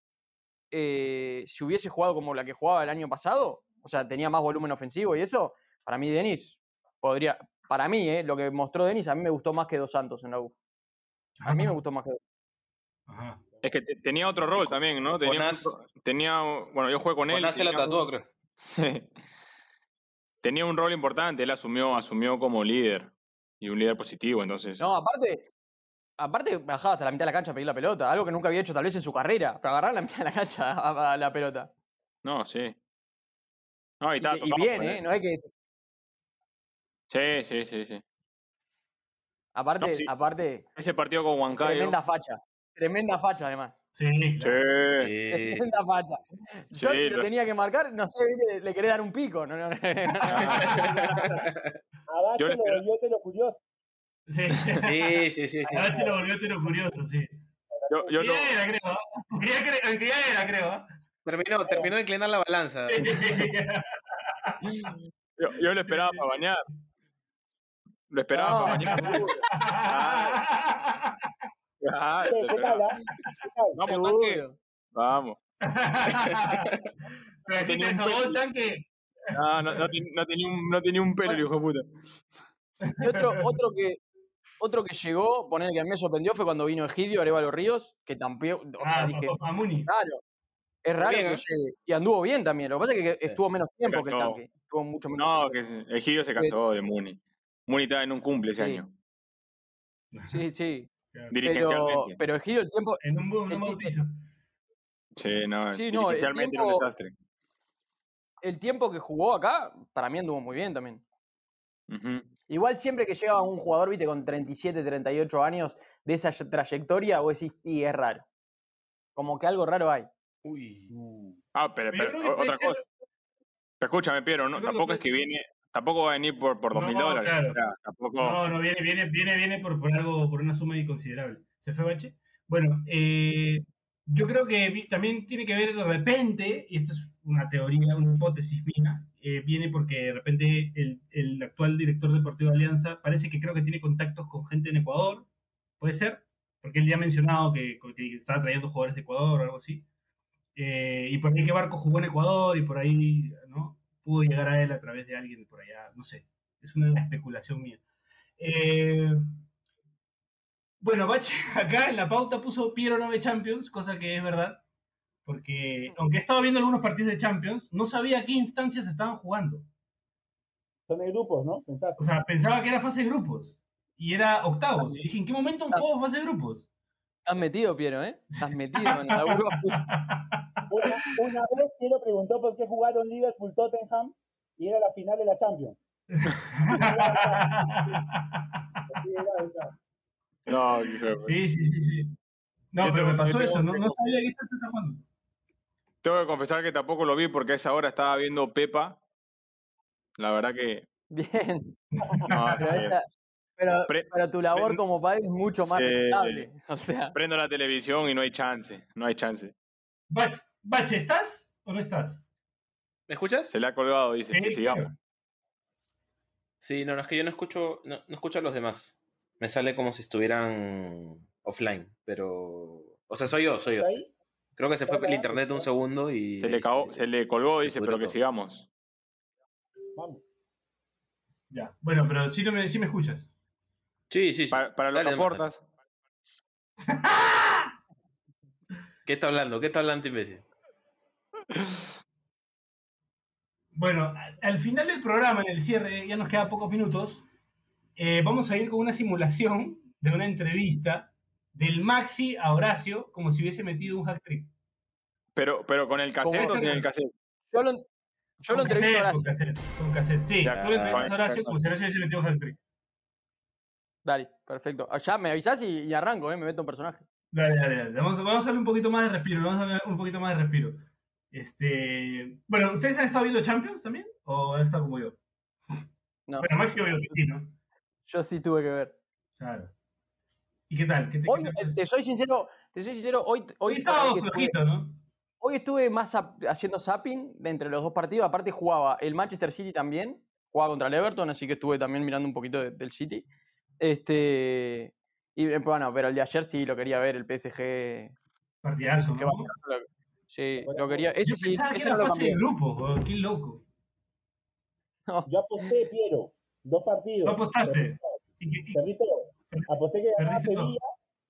eh, si hubiese jugado como la que jugaba el año pasado, o sea, tenía más volumen ofensivo y eso, para mí Denis podría, para mí, eh, lo que mostró Denis a mí me gustó más que Dos Santos en la U. A mí me gustó más que Dos Ajá. Es que te- tenía otro rol también, ¿no? Tenía, tenía bueno, yo jugué con él. Se la tenía un- tatuó, creo. tenía un rol importante, él asumió, asumió como líder y un líder positivo, entonces. No, aparte, aparte bajaba hasta la mitad de la cancha a pedir la pelota, algo que nunca había hecho tal vez en su carrera, para agarrar la mitad de la cancha a, a la pelota. No, sí. No, y, Y, estaba y bien, ¿eh? No es que... Sí, sí, sí, sí. Aparte, No, sí. aparte, Ese partido con Huancayo. tremenda facha. Tremenda facha, además. Sí, Sí. claro. Sí, Tremenda facha. Yo Sí, lo lo- tenía que marcar, no sé, ¿viste? le quería dar un pico. No, no, Yo lo te lo curioso. Sí. sí, sí, sí. sí. A Bache lo volvió tiro curioso, sí. Yo, yo no. era, creo. aunque ya era, creo. ¿ah? Terminó, terminó de inclinar la balanza. Sí, sí, sí. Yo, yo lo esperaba para bañar. Lo esperaba No. para bañar. Claro, ¿Qué, lo qué. Vamos, tanque. Vamos. Pero aquí Tenía te jabón tanque. No, no, no, ten- no tenía un, no tenía un pelo, el hijo de puta. Y otro, otro que otro que llegó, poner que a mí me sorprendió fue cuando vino Egidio Arevalo Ríos, que o sea, Ah, dije, Papá claro, es raro Bien, que ¿eh? llegue. Y anduvo bien también, lo que pasa es que estuvo menos tiempo que el tanque, estuvo mucho menos No, tiempo. que el Gidio se cansó de Muni. Muni estaba en un cumple ese Sí. año. Sí, sí, pero, Dirigencialmente. pero Egidio el tiempo, En un. Sí, no, Sí, no, el dirigencialmente era un desastre. el tiempo que jugó acá, para mí anduvo muy bien también. Ujú. Igual siempre que llega un jugador, viste, con 37, 38 años de esa trayectoria, vos decís, y es raro. Como que algo raro hay. Uy. Ah, pero, otra ser- cosa. Pero escúchame, Piero, ¿no? Que tampoco es que viene, tampoco va a venir por, por dos mil No, dólares. claro. o sea, tampoco. No, no, viene, viene, viene, viene por, por algo, por una suma inconsiderable. ¿Se fue Bache? Bueno, eh, yo creo que también tiene que ver de repente, y esto es una teoría, una hipótesis mía, eh, viene porque de repente el, el actual director deportivo de Alianza parece que creo que tiene contactos con gente en Ecuador, puede ser, porque él ya ha mencionado que, que estaba trayendo jugadores de Ecuador o algo así. Eh, y por ahí que Barco jugó en Ecuador y por ahí, ¿no? Pudo llegar a él a través de alguien por allá, no sé. Es una especulación mía. Eh, bueno, Bache acá en la pauta puso Piero 9 Champions, cosa que es verdad, porque aunque he estado viendo algunos partidos de Champions, no sabía qué instancias estaban jugando. Son de grupos, ¿no? Pensaste. O sea, pensaba que era fase de grupos y era octavos. Y dije, ¿en qué momento han jugado fase de grupos? Estás metido, Piero, ¿eh? Estás metido en el laburo. Una, una vez Piero preguntó por qué jugaron Liverpool Tottenham y era la final de la Champions. No. Sí, sí, sí, sí. No, pero me pasó eso, no, no sabía que estaba jugando. Tengo que confesar que tampoco lo vi porque a esa hora estaba viendo Pepa. La verdad que. Bien. No, Pero, sí. esa- pero, Pre- pero tu labor pre- como padre es mucho más Sí. respetable. O sea, Prendo la televisión y no hay chance. No hay chance. Bach- ¿estás o no estás? ¿Me escuchas? Se le ha colgado, dice. Sí, que sigamos. Sí, no, no, es que yo no escucho, no, no escucho a los demás. Me sale como si estuvieran offline, pero... O sea, soy yo, soy yo. ¿Está ahí? Creo que se fue el internet un segundo y... Se le, cagó- se le colgó, se dice, pero que sigamos. Vamos. Ya. Bueno, pero sí, no me, sí me escuchas. Sí, sí, sí. Para, para Dale, que aportas. ¿Qué está hablando? ¿Qué está hablando, imbécil? Bueno, al final del programa, en el cierre, ya nos quedan pocos minutos, eh, vamos a ir con una simulación de una entrevista del Maxi a Horacio como si hubiese metido un hack trick. Pero, pero con el cassette o sin el cassette. Yo lo, yo lo a cassette, Horacio. con cassette, con cassete. Sí, Ya, tú le entrevistas a Horacio perfecto. como si Horacio hubiese metido un hack trick. Dale, perfecto. Ah, Ya me avisás y, y arranco, ¿eh? Me meto un personaje. Dale, dale, dale. Vamos, vamos a darle un poquito más de respiro. Vamos a darle un poquito más de respiro. Este, bueno, ¿ustedes han estado viendo Champions también? ¿O han estado como yo? No. Bueno, Maxi obvio que sí, ¿no? Yo sí tuve que ver. Claro. ¿Y qué tal? ¿Qué te, Hoy, qué te- eh, te soy sincero, te soy sincero, hoy, hoy, Hoy estaba que flojito, ¿no? hoy estuve más haciendo zapping de entre los dos partidos. Aparte jugaba el Manchester City también, jugaba contra el Everton, así que estuve también mirando un poquito de- del City. Este y eh, bueno, pero el de ayer sí lo quería ver, el PSG. Partidazo, PSG ¿no? Barcelona, Sí, lo quería. Ese Yo sí, que ese era no lo de grupo, qué loco. Yo aposté, Piero, dos partidos. ¿Tú apostaste? ¿Y Aposté que ganaba. Sevilla,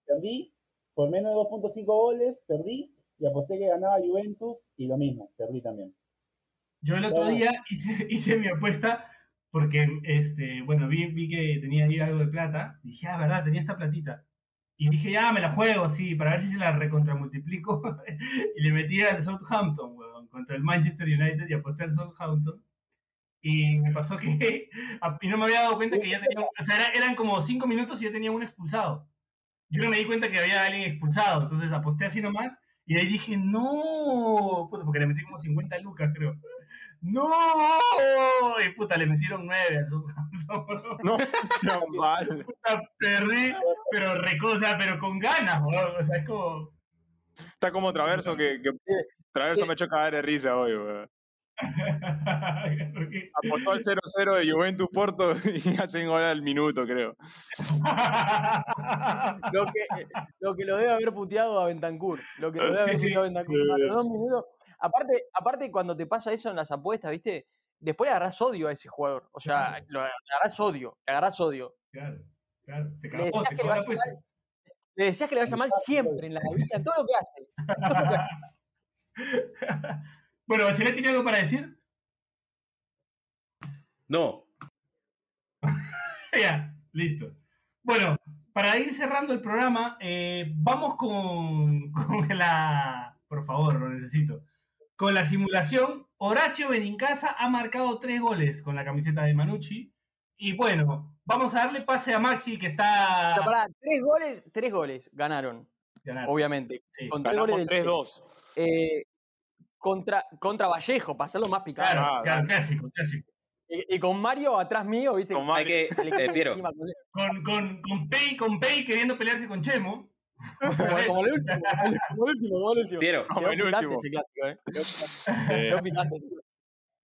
perdí. Por menos de 2.5 goles, perdí. Y aposté que ganaba Juventus y lo mismo, perdí también. Yo el otro día hice, hice mi apuesta porque, este, bueno, vi, vi que tenía ahí algo de plata. Dije, ah, verdad, tenía esta platita. Y dije, ya, me la juego así, para ver si se la recontramultiplico. y le metí al Southampton, weón, contra el Manchester United y aposté al Southampton. Y me pasó que, y no me había dado cuenta que ya tenía, o sea, era- eran como cinco minutos y ya tenía un expulsado. Yo no me di cuenta que había alguien expulsado, entonces aposté así nomás. Y ahí dije, no, puta, porque le metí como 50 lucas, creo. ¡No! Y puta, le metieron 9 al Southampton. No, sea mal. Puta, perdí, pero recosa, pero con ganas, weón. O sea, es como. Está como Traverso que, que Traverso me echó cagar de risa hoy, weón. Apostó al 0-0 de Juventus Porto y hacen gol al minuto, creo. Lo que, lo que lo debe haber puteado a Bentancur. Lo que lo debe haber puteado a Bentancur. Los dos minutos. Aparte, aparte, cuando te pasa eso en las apuestas, ¿viste? Después le agarrás odio a ese jugador. O sea, Claro. lo agarrás odio. Le agarrás odio. Claro, claro. Te Le cagó, decías te que le cagó la vaya apuesta. mal. Le decías que le vaya mal siempre en la vida, en todo lo que hace. En todo lo que hace. Bueno, Bachelet tiene algo para decir. No. ya, listo. Bueno, para ir cerrando el programa, eh, vamos con, con la. Por favor, lo necesito. Con la simulación, Horacio Benincasa ha marcado tres goles con la camiseta de Manucci. Y bueno, vamos a darle pase a Maxi, que está. O sea, pará, tres goles, tres goles ganaron, Ganaron. obviamente. Sí. Con tres Ganamos goles del 3-2. eh, contra, contra Vallejo, para hacerlo más picante. Claro, Ah, claro, clásico, clásico. Y, y con Mario atrás mío, ¿viste? Con Hay Mario. que. Le quita eh, Piero. con- Con, con, Pei, con Pei queriendo pelearse con Chemo. Como, como el último, como el último, como el último. Piero, Como el último. ese clásico, ¿eh? Quedó picante. Eh, Quedó picante.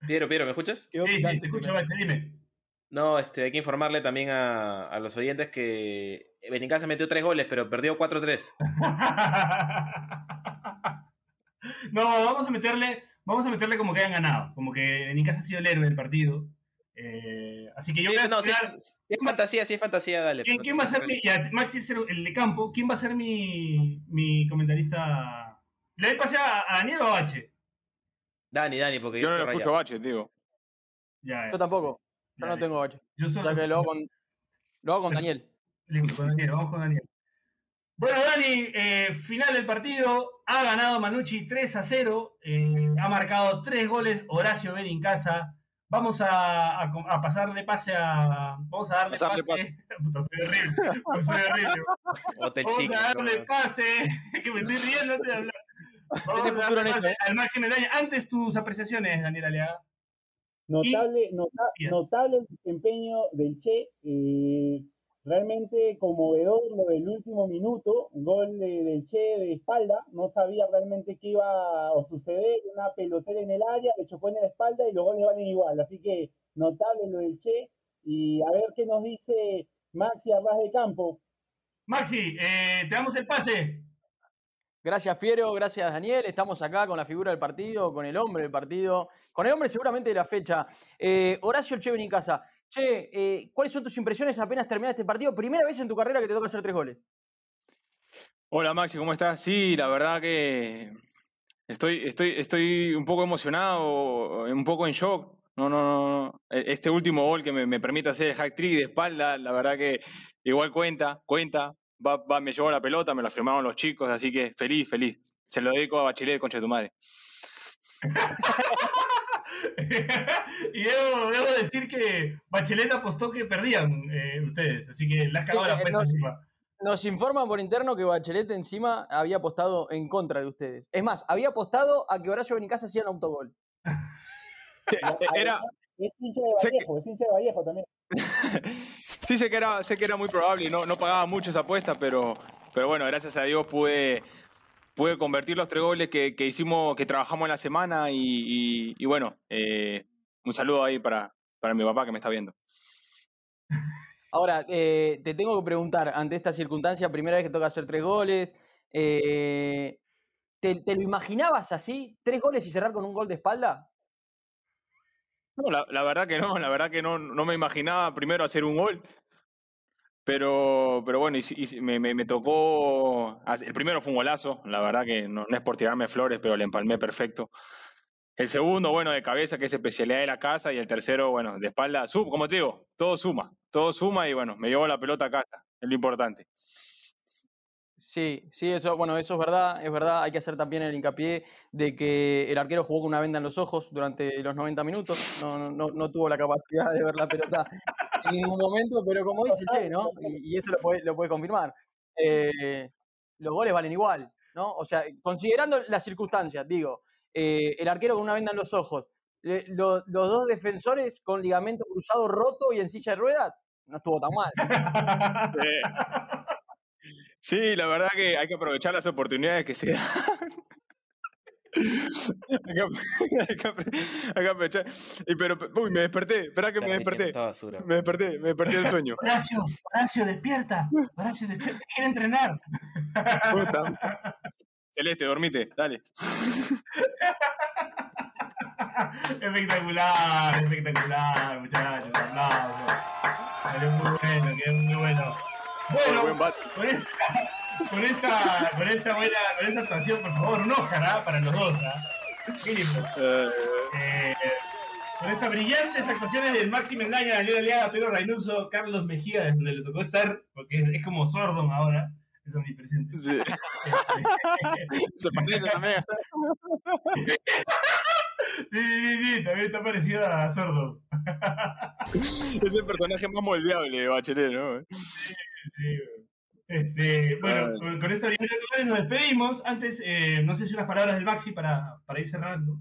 Piero, Piero, ¿me escuchas? Quedó Sí, sí, te escucho, Bache, dime. No, este, hay que informarle también a, a los oyentes que Benincasa metió tres goles, pero perdió 4-3. no, vamos a meterle, vamos a meterle como que hayan ganado, como que Nicas ha sido el héroe del partido. Eh, así que yo voy a No, si, esperar- si es fantasía, si es fantasía, dale. ¿quién, quién va a ser no mi, ya, Maxi es el, de campo, quién va a ser mi, mi comentarista? ¿Le doy pase a, a Daniel o a Bache? Dani, Dani, porque Yo no lo estoy escucho bache, digo. Ya, Yo tampoco. Yo no Dale. tengo bache. Yo O solo, sea que lo hago con, lo hago con Daniel. Listo, con Daniel, vamos con Daniel. Bueno, Dani, eh, final del partido, ha ganado Manucci 3 a 0, eh, ha marcado 3 goles Horacio Benincasa. Vamos a, a, a pasarle pase a. Vamos a darle Pasarle pase. Puta, soy horrible. soy Vamos chico, a darle no. pase. Que me estoy riendo antes de hablar. Vamos Este a darle pase ¿eh? al máximo daño. Antes tus apreciaciones, Daniel Aleaga. Notable, nota- notable el desempeño del Che. eh, realmente conmovedor lo del último minuto. Gol de- del Che de espalda. No sabía realmente qué iba a suceder. Una pelotera en el área, le chocó en la espalda y los goles valen igual. Así que notable lo del Che. Y a ver qué nos dice Maxi Arras de Campo. Maxi, eh, te damos el pase. Gracias, Piero. Gracias, Daniel. Estamos acá con la figura del partido, con el hombre del partido, con el hombre seguramente de la fecha. Eh, Horacio Che Benincasa. Che, eh, ¿cuáles son tus impresiones apenas termina este partido? Primera vez en tu carrera que te toca hacer tres goles. Hola Maxi, ¿cómo estás? Sí, la verdad que estoy, estoy, estoy un poco emocionado, un poco en shock. No, no, no, no. E- Este último gol que me, me permite hacer el hack trick de espalda, la verdad que igual cuenta, cuenta. va, va, me llevó la pelota, me la firmaron los chicos, así que feliz, feliz. Se lo dedico a Bachelet, concha de tu madre. y debo, debo, decir que Bachelet apostó que perdían eh, ustedes, así que la has cagado la apuesta nos, encima. nos informan por interno que Bachelet encima había apostado en contra de ustedes. Es más, había apostado a que Horacio Benicasa hacía un autogol. Era, es hincha de Vallejo, es hincha de Vallejo también. sí, sé que era, sé que era muy probable y no, no pagaba mucho esa apuesta, pero, pero bueno, gracias a Dios pude, pude convertir los tres goles que, que hicimos, que trabajamos en la semana y, y, y bueno, eh, un saludo ahí para, para mi papá que me está viendo. Ahora, eh, te tengo que preguntar, ante esta circunstancia, primera vez que toca hacer tres goles, eh, ¿te, ¿te, lo imaginabas así? ¿Tres goles y cerrar con un gol de espalda? No, la, la, verdad que no, la verdad que no, no me imaginaba primero hacer un gol. Pero, pero bueno, y, y me, me, tocó. El primero fue un golazo, la verdad que no, no, es por tirarme flores, pero le empalmé perfecto. El segundo, bueno, de cabeza, que es especialidad de la casa, y el tercero, bueno, de espalda, sub, como te digo, todo suma, todo suma y bueno, me llevó la pelota a casa, es lo importante. Sí, sí, eso, bueno, eso es verdad, es verdad, hay que hacer también el hincapié de que el arquero jugó con una venda en los ojos durante los 90 minutos, no, no, no tuvo la capacidad de ver la pelota en ningún momento, pero como dice Che, ¿no? Y, y eso lo puede, lo puede confirmar. Eh, los goles valen igual, ¿no? O sea, considerando las circunstancias, digo, eh, el arquero con una venda en los ojos, lo, los dos defensores con ligamento cruzado roto y en silla de ruedas, no estuvo tan mal. Sí, la verdad que hay que aprovechar las oportunidades que se dan. Que, que, que, aprovechar. Y pero, uy, me desperté. Espera que me desperté. Me desperté, me desperté del sueño. Horacio, Horacio, despierta. Horacio, despierta. Quiere entrenar. Celeste, dormite, dale. espectacular, espectacular, muchachos. Aplausos. Quedó muy bueno, quedó muy bueno. Bueno, con esta, con esta, con esta buena, con esta actuación, por favor, un Oscar ¿ah? para los dos, ¿ah? mínimo. Eh, con estas brillantes actuaciones del Máximo Engaña, Daniel Aliaga, Pedro Reynoso, Carlos Mejía, donde le tocó estar, porque es, es como Sordon ahora, es omnipresente. Sí. Se parece también. Sí, sí, sí, también está parecido a Sordo. es el personaje más moldeable de Bachelet, ¿no? Sí, sí. Este, bueno, con, con esta nos despedimos. Antes, eh, no sé si unas palabras del Maxi para, para ir cerrando.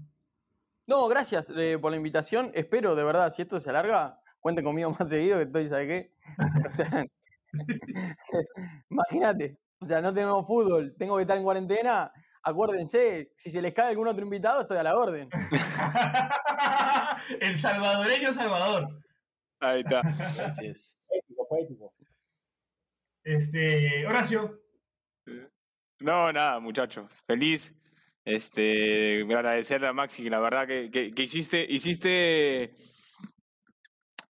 No, gracias eh, por la invitación. Espero, de verdad, si esto se alarga, cuenten conmigo más seguido, que estoy, ¿sabe qué? O sea, imagínate, o sea, no tenemos fútbol, tengo que estar en cuarentena. Acuérdense, si se les cae algún otro invitado, estoy a la orden. El salvadoreño Salvador. Ahí está. Así es. Poético, poético. Este, Horacio. No, nada, muchachos. Feliz. Este, agradecerle a Maxi, la verdad que, que, que hiciste, hiciste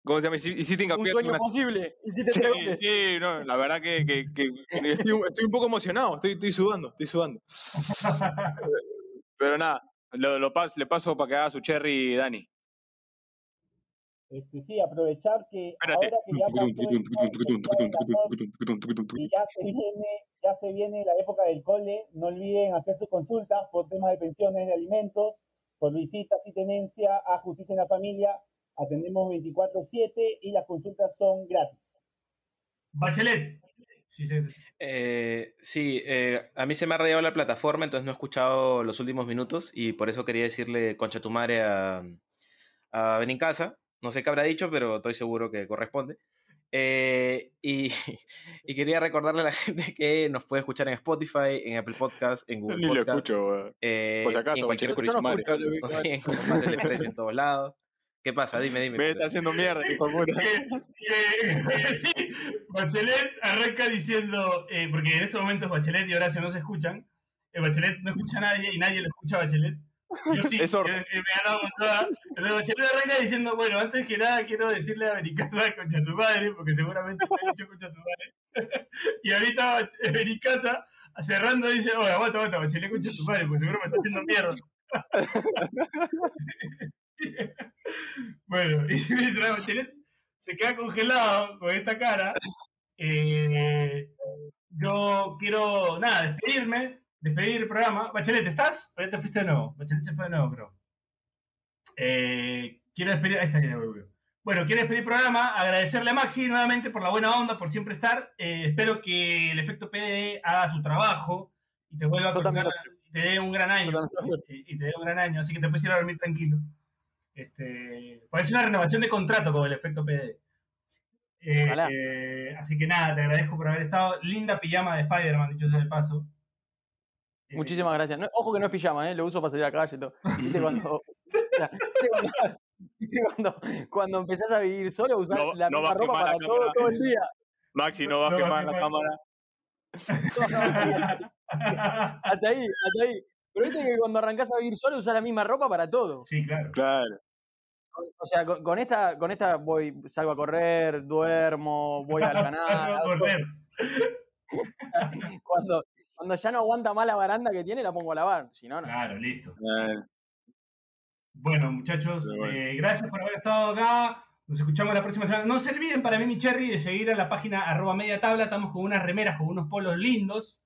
¿Cómo se llama? Hiciste hincapié. Un sueño una... posible. Hiciste sí, sí, no, la verdad que, que, que estoy, estoy, un poco emocionado, estoy, estoy sudando, estoy sudando. Pero nada, lo, lo pas, le paso para que haga su cherry Dani. Este, sí, aprovechar que Espérate. ahora que ya pasó y ya se viene, ya se viene la época del cole, no olviden hacer sus consultas por temas de pensiones, de alimentos, por visitas y tenencia a Justicia en la Familia atendemos 24/7 y las consultas son gratis. Bachelet. Sí, sí. Eh, sí eh, a mí se me ha rayado la plataforma, entonces no he escuchado los últimos minutos y por eso quería decirle concha tu madre a, a Benincasa. No sé qué habrá dicho, pero estoy seguro que corresponde. Eh, y, y, quería recordarle a la gente que nos puede escuchar en Spotify, en Apple Podcast, en Google Ni Podcast. lo escucho, eh, Por si acaso, en cualquier Bachelet, no, escucho no, no, sí, en en todos lados. ¿Qué pasa? Dime, dime. Me está haciendo mierda, hijo de puta. sí, Bachelet arranca diciendo, eh, porque en estos momentos Bachelet y Horacio no se escuchan. Eh, Bachelet no escucha a nadie y nadie lo escucha a Bachelet. Yo sí, eh, eh, me Bachelet arranca diciendo, bueno, antes que nada quiero decirle a Benicasa concha tu madre, porque seguramente te ha dicho concha tu madre. y ahorita eh, Benicasa cerrando dice, oye, aguanta, aguanta, Bachelet concha tu madre, porque seguro me está haciendo mierda. bueno, y mientras Bachelet se queda congelado con esta cara, eh, yo quiero, nada, despedirme, despedir el programa. Bachelet, ¿estás? ¿O ya te fuiste de nuevo? Bachelet se fue de nuevo, creo. Eh, quiero despedir, ahí está, ya volvió. Bueno, quiero despedir el programa, agradecerle a Maxi nuevamente por la buena onda, por siempre estar. Eh, espero que el efecto PD haga su trabajo y te vuelva a Yo colocar- y te dé un gran año. Y y te dé un gran año, así que te puedes ir a dormir tranquilo. Este, parece una renovación de contrato con el efecto PD. Eh, así que nada, te agradezco por haber estado. Linda pijama de Spider-Man, dicho sea de paso. Muchísimas gracias. No, ojo que no es pijama, ¿eh? lo uso para salir a la calle y todo. ¿Viste cuando, o sea, ¿viste cuando, cuando, cuando empezás a vivir solo, usar No- la no misma ropa para todo, cámara. todo el día? Maxi, no va a No va a quemar la cámara. Hasta ahí, hasta ahí. Pero viste que cuando arrancás a vivir solo usás la misma ropa para todo. Sí, claro. Claro. O sea, con, con esta, con esta voy, salgo a correr, duermo, voy al canal. Salgo a correr. Cuando, cuando ya no aguanta más la baranda que tiene, la pongo a lavar. Si no, no. Claro, listo. Claro. Bueno, muchachos, bueno. eh, gracias por haber estado acá. Nos escuchamos la próxima semana. No se olviden para mí, mi Cherry, de seguir a la página arroba media tabla. Estamos con unas remeras, con unos polos lindos.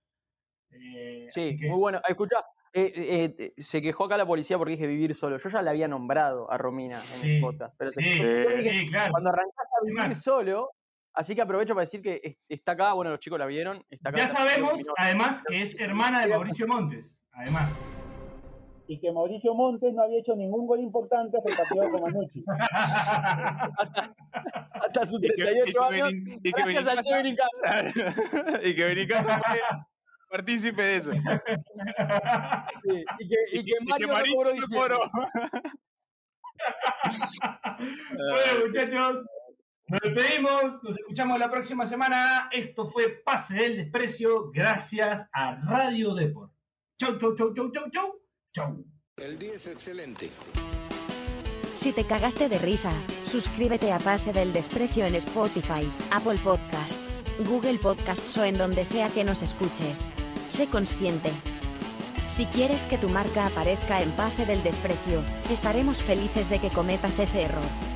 Eh, Sí, que- muy bueno. Escucha, eh, eh, eh, se quejó acá la policía porque dije vivir solo. Yo ya la había nombrado a Romina en Sí, el podcast. Pero se sí, quejó. Sí, claro. cuando arrancás a vivir solo, así que aprovecho para decir que es- está acá, bueno, los chicos la vieron. Está acá Ya sabemos, además, que es hermana de Mauricio Montes. Además. Y que Mauricio Montes no había hecho ningún gol importante hasta el partido con Manucci. Hasta sus Y que- y 38 que años. Y que Gracias y que Benicasa fue partícipe de eso. Sí, Y que, y que Y que Mario no cobró se diciembre. cobró. Bueno, muchachos, nos despedimos. Nos escuchamos la próxima semana. Esto fue Pase del Desprecio, gracias a Radio Deport. Chau, chau, chau, chau, chau, chau. Chau. El día es excelente. Si te cagaste de risa, suscríbete a Pase del Desprecio en Spotify, Apple Podcasts, Google Podcasts o en donde sea que nos escuches. Sé consciente. Si quieres que tu marca aparezca en Pase del Desprecio, estaremos felices de que cometas ese error.